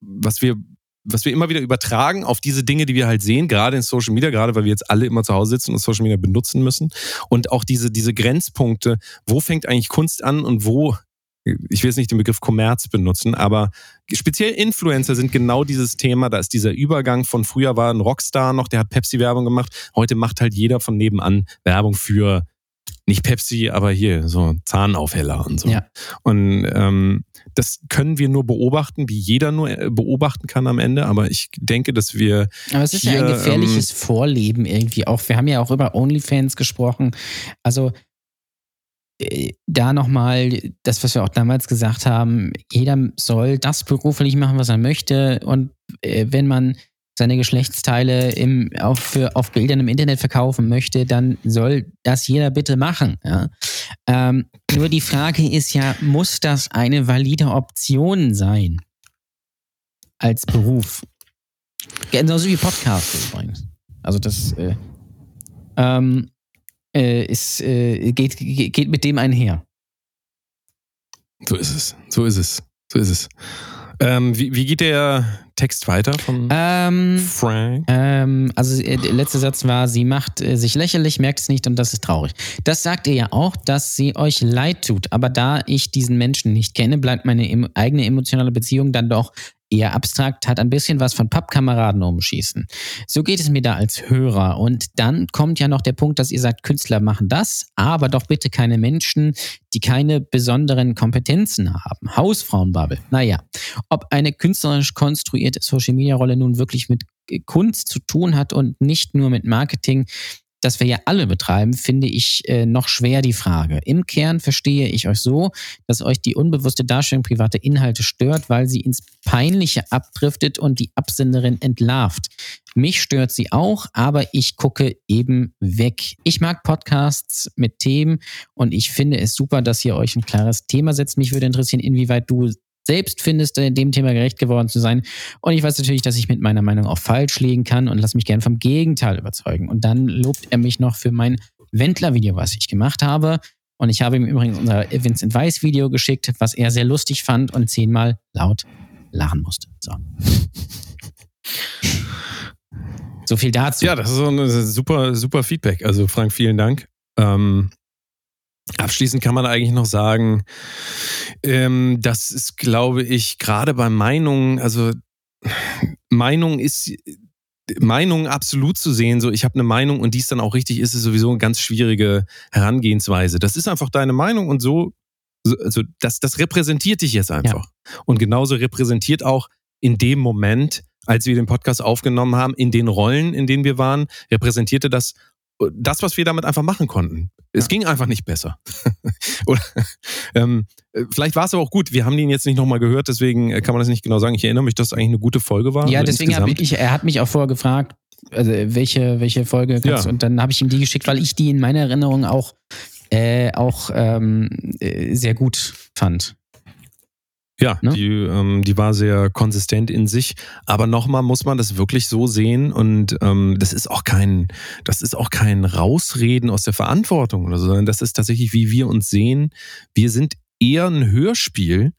S3: was wir was wir immer wieder übertragen auf diese Dinge, die wir halt sehen, gerade in Social Media, gerade weil wir jetzt alle immer zu Hause sitzen und Social Media benutzen müssen. Und auch diese, diese Grenzpunkte, wo fängt eigentlich Kunst an und wo, ich will jetzt nicht den Begriff Kommerz benutzen, aber speziell Influencer sind genau dieses Thema. Da ist dieser Übergang von früher war ein Rockstar noch, der hat Pepsi-Werbung gemacht. Heute macht halt jeder von nebenan Werbung für nicht Pepsi, aber hier so Zahnaufheller und so.
S4: Ja.
S3: Und ähm, das können wir nur beobachten, wie jeder nur äh, beobachten kann am Ende. Aber ich denke, dass wir
S4: Aber es ist ja
S3: hier,
S4: ein gefährliches Vorleben irgendwie auch. Wir haben ja auch über OnlyFans gesprochen. Also da nochmal das, was wir auch damals gesagt haben, jeder soll das beruflich machen, was er möchte. Und äh, wenn man seine Geschlechtsteile im, auf, für, auf Bildern im Internet verkaufen möchte, dann soll das jeder bitte machen. Ja? Ähm, nur die Frage ist ja, muss das eine valide Option sein als Beruf? Genauso wie Podcast übrigens. Also das äh, ähm, äh, ist, äh, geht, geht mit dem einher.
S3: so ist es, so ist es, so ist es. Ähm, wie, wie geht der Text weiter von
S4: Ähm,
S3: Frank?
S4: ähm, also äh, der letzte Satz war, sie macht äh, sich lächerlich, merkt es nicht und das ist traurig. Das sagt ihr ja auch, dass sie euch leid tut. Aber da ich diesen Menschen nicht kenne, bleibt meine em eigene emotionale Beziehung dann doch eher abstrakt, hat ein bisschen was von Pappkameraden umschießen. So geht es mir da als Hörer. Und dann kommt ja noch der Punkt, dass ihr sagt, Künstler machen das, aber doch bitte keine Menschen, die keine besonderen Kompetenzen haben. Hausfrauenbubble. Naja, ob eine künstlerisch konstruierte Social-Media-Rolle nun wirklich mit Kunst zu tun hat und nicht nur mit Marketing, das wir ja alle betreiben, finde ich äh, noch schwer die Frage. Im Kern verstehe ich euch so, dass euch die unbewusste Darstellung privater Inhalte stört, weil sie ins Peinliche abdriftet und die Absenderin entlarvt. Mich stört sie auch, aber ich gucke eben weg. Ich mag Podcasts mit Themen und ich finde es super, dass ihr euch ein klares Thema setzt. Mich würde interessieren, inwieweit du selbst findest, äh, dem Thema gerecht geworden zu sein. Und ich weiß natürlich, dass ich mit meiner Meinung auch falsch liegen kann und lass mich gern vom Gegenteil überzeugen. Und dann lobt er mich noch für mein Wendler-Video, was ich gemacht habe. Und ich habe ihm übrigens unser Vincent Weiss-Video geschickt, was er sehr lustig fand und zehnmal laut lachen musste. So. So viel dazu.
S3: Ja, das ist so ein super, super Feedback. Also Frank, vielen Dank. Ähm, abschließend kann man eigentlich noch sagen, ähm, das ist, glaube ich, gerade bei Meinungen, also Meinung ist Meinung absolut zu sehen, so ich habe eine Meinung und die ist dann auch richtig, ist es sowieso eine ganz schwierige Herangehensweise. Das ist einfach deine Meinung und so, so also das, das repräsentiert dich jetzt einfach. Und genauso repräsentiert auch in dem Moment, als wir den Podcast aufgenommen haben, in den Rollen, in denen wir waren, repräsentierte das das, was wir damit einfach machen konnten. Es
S4: Ja.
S3: ging einfach nicht besser. (laughs) Oder, ähm, äh, vielleicht war es aber auch gut. Wir haben den jetzt nicht nochmal gehört, deswegen äh, kann man das nicht genau sagen. Ich erinnere mich, dass es eigentlich eine gute Folge war.
S4: Ja,
S3: also
S4: deswegen habe ich, er hat mich auch vorher gefragt, also welche, welche Folge
S3: Ja.
S4: Und dann habe ich ihm die geschickt, weil ich die in meiner Erinnerung auch, äh, auch ähm, äh, sehr gut fand.
S3: Ja,
S4: Ne?
S3: die, ähm, die war sehr konsistent in sich. Aber nochmal muss man das wirklich so sehen und ähm, das ist auch kein, das ist auch kein Rausreden aus der Verantwortung oder so, sondern das ist tatsächlich, wie wir uns sehen. Wir sind eher ein Hörspiel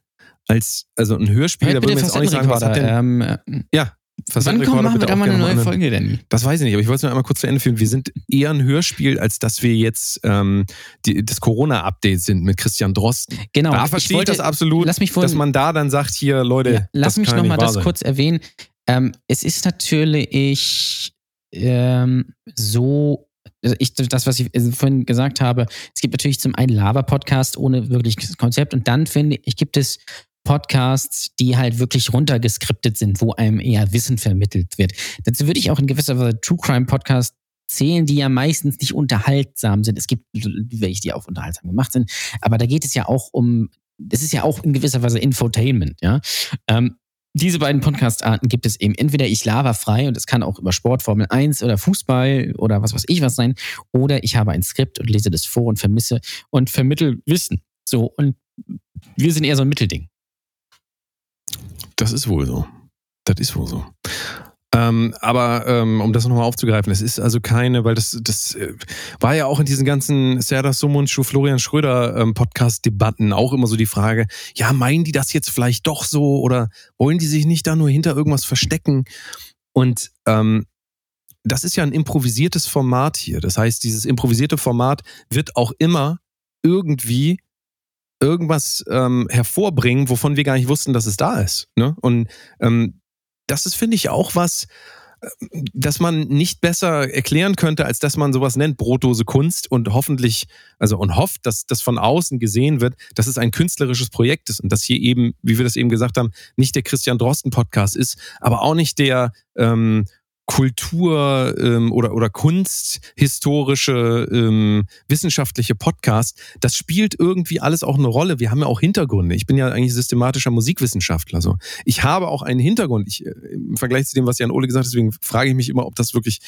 S3: als, also ein Hörspiel,
S4: Hört
S3: da würden wir jetzt auch nicht sagen, was hat denn,
S4: ähm, äh,
S3: ja,
S4: wann kommen,
S3: Facettenrekorder
S4: machen wir da mal eine neue. Folge, Danny?
S3: Das weiß ich nicht, aber ich wollte es nur einmal kurz zu Ende führen. Wir sind eher ein Hörspiel, als dass wir jetzt ähm, die, das Corona-Update sind mit Christian Drosten.
S4: Genau.
S3: da verstehe ich,
S4: wollte-
S3: das absolut,
S4: Lass mich vorhin,
S3: dass man da dann sagt, hier, Leute,
S4: Ja, lass mich nochmal das
S3: sein.
S4: kurz erwähnen. Ähm, es ist natürlich ähm, so, also ich, das, was ich äh, vorhin gesagt habe, es gibt natürlich zum einen Lava-Podcast ohne wirkliches Konzept und dann finde ich, gibt es Podcasts, die halt wirklich runtergeskriptet sind, wo einem eher Wissen vermittelt wird. Dazu würde ich auch in gewisser Weise True Crime Podcast zählen, die ja meistens nicht unterhaltsam sind. Es gibt welche, die auch unterhaltsam gemacht sind, aber da geht es ja auch um, das ist ja auch in gewisser Weise Infotainment, ja. Ähm, diese beiden Podcast-Arten gibt es eben. Entweder ich laber frei und es kann auch über Sport, Formel 1 oder Fußball oder was weiß ich was sein. Oder ich habe ein Skript und lese das vor und vermisse und vermittel Wissen. So, und wir sind eher so ein Mittelding.
S3: Das ist wohl so. Das ist wohl so. Ähm, aber ähm, um das nochmal aufzugreifen, es ist also keine, weil das, das äh, war ja auch in diesen ganzen Serdar Sumuncu, Florian Schröder ähm, Podcast-Debatten auch immer so die Frage, ja, meinen die das jetzt vielleicht doch so oder wollen die sich nicht da nur hinter irgendwas verstecken? Und ähm, das ist ja ein improvisiertes Format hier. Das heißt, dieses improvisierte Format wird auch immer irgendwie irgendwas ähm, hervorbringen, wovon wir gar nicht wussten, dass es da ist. Ne? Und ähm, das ist, finde ich, auch was, äh, das man nicht besser erklären könnte, als dass man sowas nennt, brotlose Kunst und hoffentlich, also und hofft, dass das von außen gesehen wird, dass es ein künstlerisches Projekt ist und dass hier eben, wie wir das eben gesagt haben, nicht der Christian Drosten Podcast ist, aber auch nicht der ähm, Kultur ähm, oder, oder kunsthistorische, ähm, wissenschaftliche Podcast, das spielt irgendwie alles auch eine Rolle. Wir haben ja auch Hintergründe. Ich bin ja eigentlich systematischer Musikwissenschaftler. So. Ich habe auch einen Hintergrund. Ich, äh, Im Vergleich zu dem, was Jan Ole gesagt hat, deswegen frage ich mich immer, ob das wirklich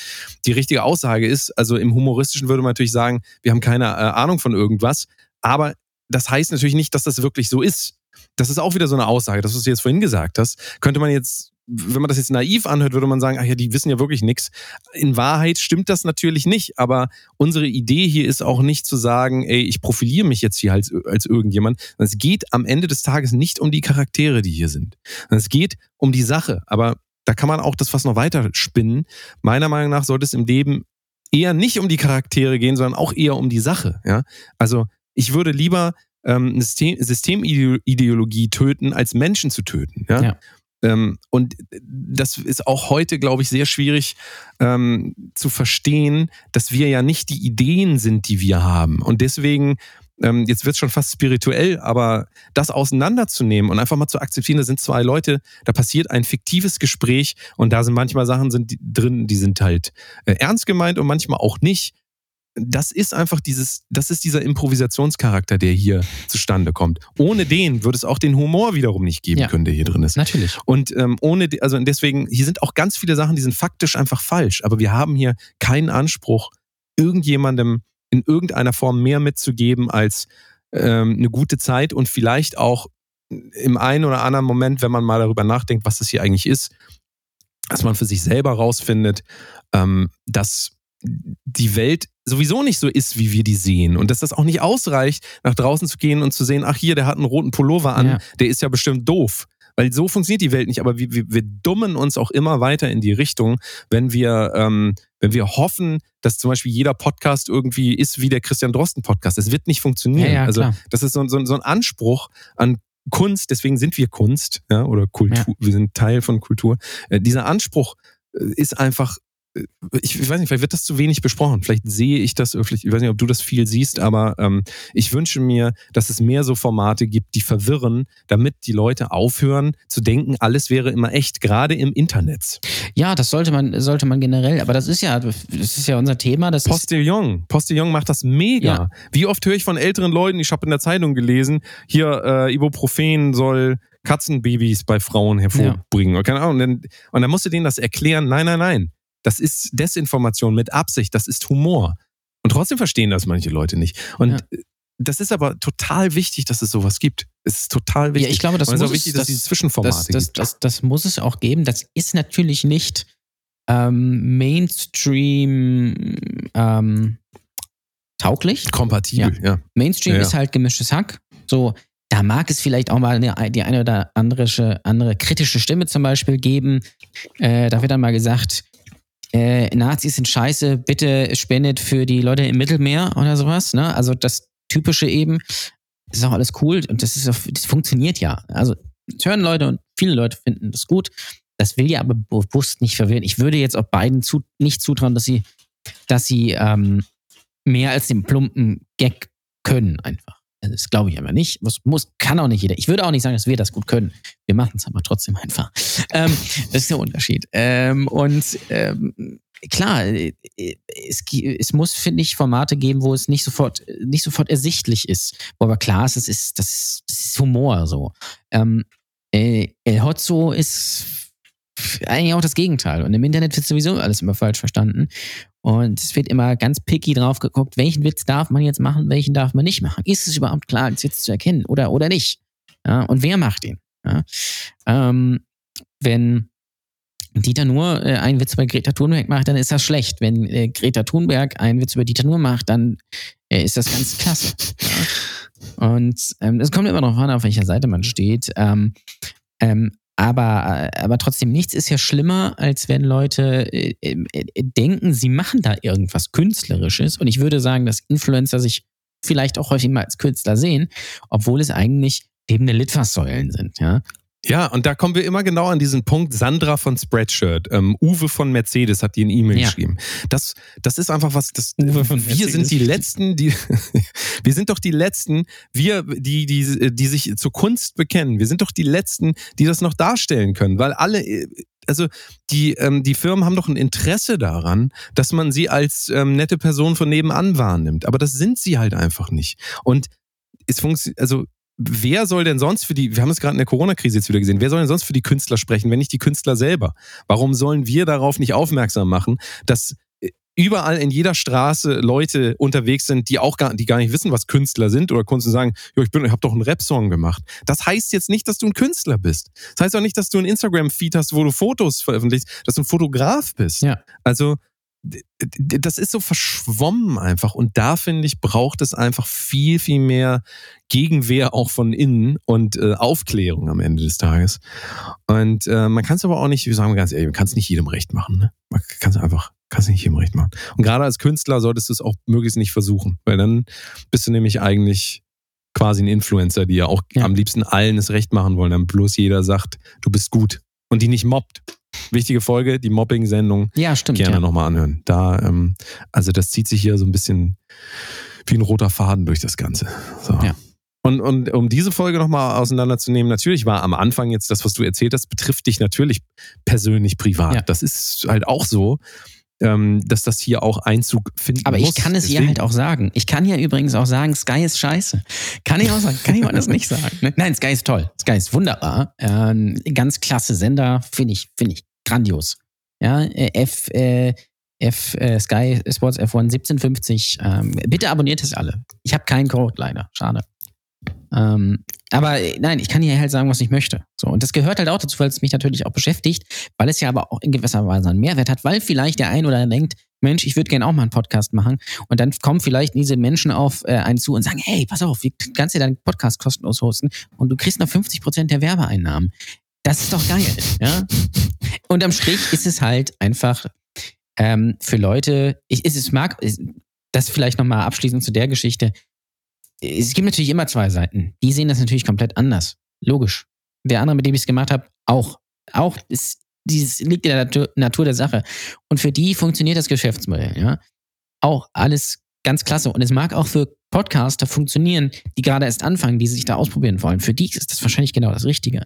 S3: die richtige Aussage ist. Also im Humoristischen würde man natürlich sagen, wir haben keine äh, Ahnung von irgendwas. Aber das heißt natürlich nicht, dass das wirklich so ist. Das ist auch wieder so eine Aussage, das, was du jetzt vorhin gesagt hast. Könnte man jetzt wenn man das jetzt naiv anhört, würde man sagen, ach ja, die wissen ja wirklich nichts. In Wahrheit stimmt das natürlich nicht, aber unsere Idee hier ist auch nicht zu sagen, ey, ich profiliere mich jetzt hier als, als irgendjemand. Es geht am Ende des Tages nicht um die Charaktere, die hier sind. Es geht um die Sache, aber da kann man auch das fast noch weiter spinnen. Meiner Meinung nach sollte es im Leben eher nicht um die Charaktere gehen, sondern auch eher um die Sache. Ja? Also ich würde lieber ähm, System Systemideologie töten, als Menschen zu töten. Ja?
S4: Ja.
S3: Ähm, und das ist auch heute, glaube ich, sehr schwierig ähm, zu verstehen, dass wir ja nicht die Ideen sind, die wir haben. Und deswegen, ähm, jetzt wird es schon fast spirituell, aber das auseinanderzunehmen und einfach mal zu akzeptieren, da sind zwei Leute, da passiert ein fiktives Gespräch und da sind manchmal Sachen sind drin, die sind halt äh, ernst gemeint und manchmal auch nicht das ist einfach dieses, das ist dieser Improvisationscharakter, der hier zustande kommt. Ohne den würde es auch den Humor wiederum nicht geben
S4: Ja.
S3: können, der hier drin ist.
S4: Natürlich.
S3: Und ähm, ohne, also deswegen, hier sind auch ganz viele Sachen, die sind faktisch einfach falsch. Aber wir haben hier keinen Anspruch, irgendjemandem in irgendeiner Form mehr mitzugeben als ähm, eine gute Zeit und vielleicht auch im einen oder anderen Moment, wenn man mal darüber nachdenkt, was das hier eigentlich ist, dass man für sich selber rausfindet, ähm, dass die Welt sowieso nicht so ist, wie wir die sehen. Und dass das auch nicht ausreicht, nach draußen zu gehen und zu sehen, ach hier, der hat einen roten Pullover an,
S4: Ja.
S3: der ist ja bestimmt doof. Weil so funktioniert die Welt nicht, aber wir, wir, wir dummen uns auch immer weiter in die Richtung, wenn wir, ähm, wenn wir hoffen, dass zum Beispiel jeder Podcast irgendwie ist wie der Christian Drosten Podcast. Das wird nicht funktionieren.
S4: Ja, ja,
S3: also das ist so, so, so ein Anspruch an Kunst, deswegen sind wir Kunst, ja, oder Kultur, wir sind Teil von Kultur. Äh, dieser Anspruch äh, ist einfach, ich, ich weiß nicht, vielleicht wird das zu wenig besprochen. Vielleicht sehe ich das, vielleicht, ich weiß nicht, ob du das viel siehst, aber ähm, ich wünsche mir, dass es mehr so Formate gibt, die verwirren, damit die Leute aufhören zu denken, alles wäre immer echt, gerade im Internet.
S4: Ja, das sollte man, sollte man generell, aber das ist ja, das ist ja unser Thema. Das
S3: Postillon. Postillon macht das mega.
S4: Ja.
S3: Wie oft höre ich von älteren Leuten, ich habe in der Zeitung gelesen, hier äh, Ibuprofen soll Katzenbabys bei Frauen hervorbringen. Oder Keine Ahnung. Und dann, und dann musst du denen das erklären, nein, nein, nein. Das ist Desinformation mit Absicht, das ist Humor. Und trotzdem verstehen das manche Leute nicht. Und
S4: Ja.
S3: das ist aber total wichtig, dass es sowas gibt. Es ist total wichtig.
S4: Ja, ich glaube, das
S3: ist auch wichtig,
S4: es,
S3: dass es Zwischenformate
S4: das, das,
S3: gibt.
S4: das, das muss es auch geben. Das ist natürlich nicht ähm, Mainstream ähm, tauglich.
S3: Kompatibel, ja.
S4: Mainstream
S3: Ja.
S4: ist halt gemischtes Hack. So, da mag es vielleicht auch mal die eine oder andere, andere kritische Stimme zum Beispiel geben. Äh, da wird dann mal gesagt, äh, Nazis sind scheiße, bitte spendet für die Leute im Mittelmeer oder sowas. Ne? Also das Typische eben, ist auch alles cool und das, ist, das funktioniert ja. Also das hören Leute und viele Leute finden das gut. Das will ja aber bewusst nicht verwirren. Ich würde jetzt auch beiden zu, nicht zutrauen, dass sie, dass sie ähm, mehr als den plumpen Gag können einfach. Das glaube ich aber nicht. Muss, muss, kann auch nicht jeder. Ich würde auch nicht sagen, dass wir das gut können. Wir machen es aber trotzdem einfach. Ähm, das ist der Unterschied. Ähm, und ähm, klar, äh, es, es muss, finde ich, Formate geben, wo es nicht sofort, nicht sofort ersichtlich ist. Wo aber klar ist, es ist, das das ist Humor so. Ähm, äh, El Hotzo ist eigentlich auch das Gegenteil. Und im Internet wird sowieso alles immer falsch verstanden. Und es wird immer ganz picky drauf geguckt, welchen Witz darf man jetzt machen, welchen darf man nicht machen. Ist es überhaupt klar, als Witz zu erkennen oder, oder nicht? Ja, und wer macht ihn? Ja? Ähm, wenn Dieter Nuhr äh, einen Witz über Greta Thunberg macht, dann ist das schlecht. Wenn äh, Greta Thunberg einen Witz über Dieter Nuhr macht, dann äh, ist das ganz klasse. Ja? Und ähm, es kommt immer darauf an, auf welcher Seite man steht. Ähm, ähm, aber, äh, aber trotzdem, nichts ist ja schlimmer, als wenn Leute äh, äh, denken, sie machen da irgendwas Künstlerisches. Und ich würde sagen, dass Influencer sich vielleicht auch häufig mal als Künstler sehen, obwohl es eigentlich lebende Litfaßsäulen sind. Ja?
S3: Ja, und da kommen wir immer genau an diesen Punkt. Sandra von Spreadshirt, ähm, Uwe von Mercedes hat die in E-Mail
S4: Ja.
S3: geschrieben. Das, das ist einfach was, das,
S4: Uwe von
S3: wir
S4: Mercedes.
S3: sind die Letzten, die, (laughs) wir sind doch die Letzten, wir, die, die, die sich zur Kunst bekennen. Wir sind doch die Letzten, die das noch darstellen können, weil alle, äh, also die, ähm, die Firmen haben doch ein Interesse daran, dass man sie als ähm, nette Person von nebenan wahrnimmt. Aber das sind sie halt einfach nicht. Und es funktioniert, also wer soll denn sonst für die, wir haben es gerade in der Corona-Krise jetzt wieder gesehen, wer soll denn sonst für die Künstler sprechen, wenn nicht die Künstler selber? Warum sollen wir darauf nicht aufmerksam machen, dass äh, überall in jeder Straße Leute unterwegs sind, die auch gar, die gar nicht wissen, was Künstler sind oder Kunst und sagen, jo, ich bin, ich habe doch einen Rap-Song gemacht. Das heißt jetzt nicht, dass du ein Künstler bist. Das heißt auch nicht, dass du ein Instagram-Feed hast, wo du Fotos veröffentlichst, dass du ein Fotograf bist.
S4: Ja.
S3: Also das ist so verschwommen einfach und da finde ich braucht es einfach viel viel mehr Gegenwehr auch von innen und äh, Aufklärung am Ende des Tages und äh, man kann es aber auch nicht, wir sagen ganz ehrlich, man kann es nicht jedem recht machen, ne? Man kann es einfach kann es nicht jedem recht machen und gerade als Künstler solltest du es auch möglichst nicht versuchen, weil dann bist du nämlich eigentlich quasi ein Influencer, die ja auch
S4: Ja.
S3: am liebsten allen es recht machen wollen, dann bloß jeder sagt, du bist gut und die nicht mobbt. Wichtige Folge, die Mobbing-Sendung
S4: Ja, stimmt.
S3: gerne
S4: ja.
S3: nochmal anhören. Da, ähm, also das zieht sich hier so ein bisschen wie ein roter Faden durch das Ganze. So.
S4: Ja.
S3: Und, und um diese Folge nochmal auseinanderzunehmen, natürlich war am Anfang jetzt das, was du erzählt hast, betrifft dich natürlich persönlich privat.
S4: Ja.
S3: Das ist halt auch so, ähm, dass das hier auch Einzug finden
S4: Aber
S3: muss.
S4: ich kann es ihr
S3: Deswegen-
S4: halt auch sagen. Ich kann ja übrigens auch sagen, Sky ist scheiße. Kann ich auch sagen. Kann ich mal das nicht sagen? ne? Nein, Sky ist toll. Sky ist wunderbar. Ähm, ganz klasse Sender. Finde ich, finde ich grandios. Ja, äh, F, äh, F, äh, Sky Sports F1 1750. Ähm, bitte abonniert es alle. Ich habe keinen Code leider. Schade. Ähm, aber äh, nein, ich kann hier halt sagen, was ich möchte. So, und das gehört halt auch dazu, weil es mich natürlich auch beschäftigt, weil es ja aber auch in gewisser Weise einen Mehrwert hat, weil vielleicht der ein oder andere denkt, Mensch, ich würde gerne auch mal einen Podcast machen. Und dann kommen vielleicht diese Menschen auf äh, einen zu und sagen, hey, pass auf, wie kannst du deinen Podcast kostenlos hosten und du kriegst noch 50 Prozent der Werbeeinnahmen. Das ist doch geil, ja? Unterm Strich ist es halt einfach ähm, für Leute, ich, ist es mag, ist, das vielleicht nochmal abschließend zu der Geschichte. Es gibt natürlich immer zwei Seiten. Die sehen das natürlich komplett anders. Logisch. Der andere, mit dem ich es gemacht habe, auch. Auch ist, dieses liegt in der Natur, Natur der Sache. Und für die funktioniert das Geschäftsmodell, ja. Auch alles ganz klasse. Und es mag auch für Podcaster funktionieren, die gerade erst anfangen, die sich da ausprobieren wollen. Für die ist das wahrscheinlich genau das Richtige.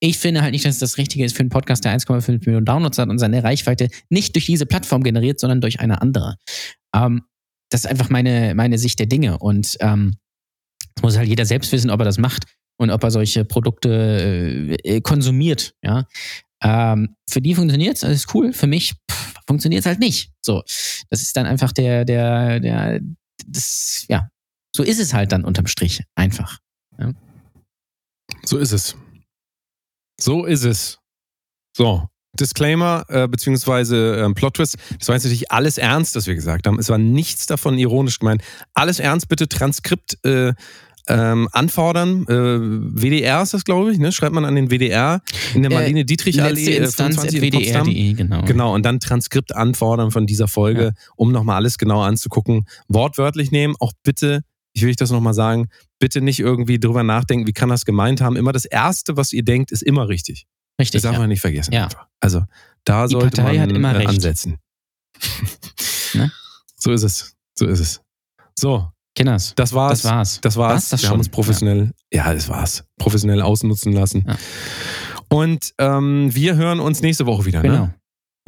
S4: Ich finde halt nicht, dass es das Richtige ist für einen Podcast, der 1,5 Millionen Downloads hat und seine Reichweite nicht durch diese Plattform generiert, sondern durch eine andere. Ähm, das ist einfach meine, meine Sicht der Dinge. Und ähm, das muss halt jeder selbst wissen, ob er das macht und ob er solche Produkte äh, konsumiert. Ja? Ähm, für die funktioniert es, alles cool. Für mich, funktioniert es halt nicht. So, das ist dann einfach der, der, der, das, ja, so ist es halt dann unterm Strich einfach.
S3: So ist es. So ist es. So. Disclaimer, äh, beziehungsweise ähm, Plot Twist. Das war jetzt natürlich alles ernst, was wir gesagt haben. Es war nichts davon ironisch gemeint. Alles ernst, bitte Transkript äh, ähm, anfordern. Äh, WDR ist das, glaube ich, ne? Schreibt man an den WDR in der
S4: Äh,
S3: Marlene Dietrich Allee äh,
S4: Instanz
S3: 25 in Potsdam.
S4: wdr.de, genau.
S3: Genau, und dann Transkript anfordern von dieser Folge, um nochmal alles genau anzugucken. Wortwörtlich nehmen, auch bitte, ich will euch das nochmal sagen, bitte nicht irgendwie drüber nachdenken, wie kann das gemeint haben. Immer das Erste, was ihr denkt, ist immer richtig.
S4: Richtig.
S3: Das darf
S4: ja.
S3: man nicht vergessen.
S4: Ja.
S3: Einfach. Also da
S4: Die
S3: sollte
S4: Partei
S3: man äh, ansetzen. (laughs) (laughs)
S4: Ne?
S3: So ist es. So ist es. So,
S4: Kinders,
S3: das war's.
S4: das war's.
S3: Das war's.
S4: War's das
S3: wir haben
S4: schon?
S3: uns professionell, ja. das war's. Professionell ausnutzen lassen.
S4: Ja.
S3: Und ähm, wir hören uns nächste Woche wieder.
S4: Genau.
S3: Ne?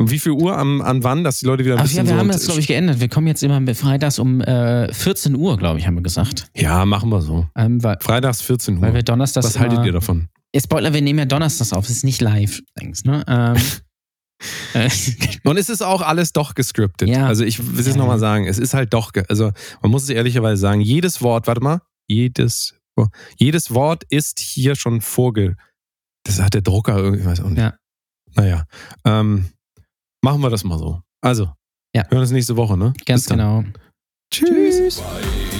S3: Um wie viel Uhr? Am, an wann? Dass die Leute wieder ein
S4: Ach
S3: bisschen
S4: ja, wir
S3: so
S4: haben das, glaube ich, geändert. Wir kommen jetzt immer freitags um äh, 14 Uhr, glaube ich, haben wir gesagt.
S3: Ja, machen wir so.
S4: Ähm, weil,
S3: Freitags 14 Uhr.
S4: weil wir donnerstags.
S3: Was haltet ihr davon?
S4: Spoiler, wir nehmen ja donnerstags auf. Es ist nicht live, denkst ne? Ähm, (laughs) äh,
S3: Und es ist auch alles doch gescriptet.
S4: Ja.
S3: Also ich will es
S4: Ja.
S3: nochmal sagen, es ist halt doch, also man muss es ehrlicherweise sagen, jedes Wort, warte mal, jedes, jedes Wort ist hier schon vorge... Das hat der Drucker irgendwie, weiß auch nicht.
S4: Ja.
S3: Naja, ähm, machen wir das mal so. Also,
S4: Ja.
S3: hören uns nächste Woche, ne?
S4: ganz genau.
S3: Tschüss.
S1: Bei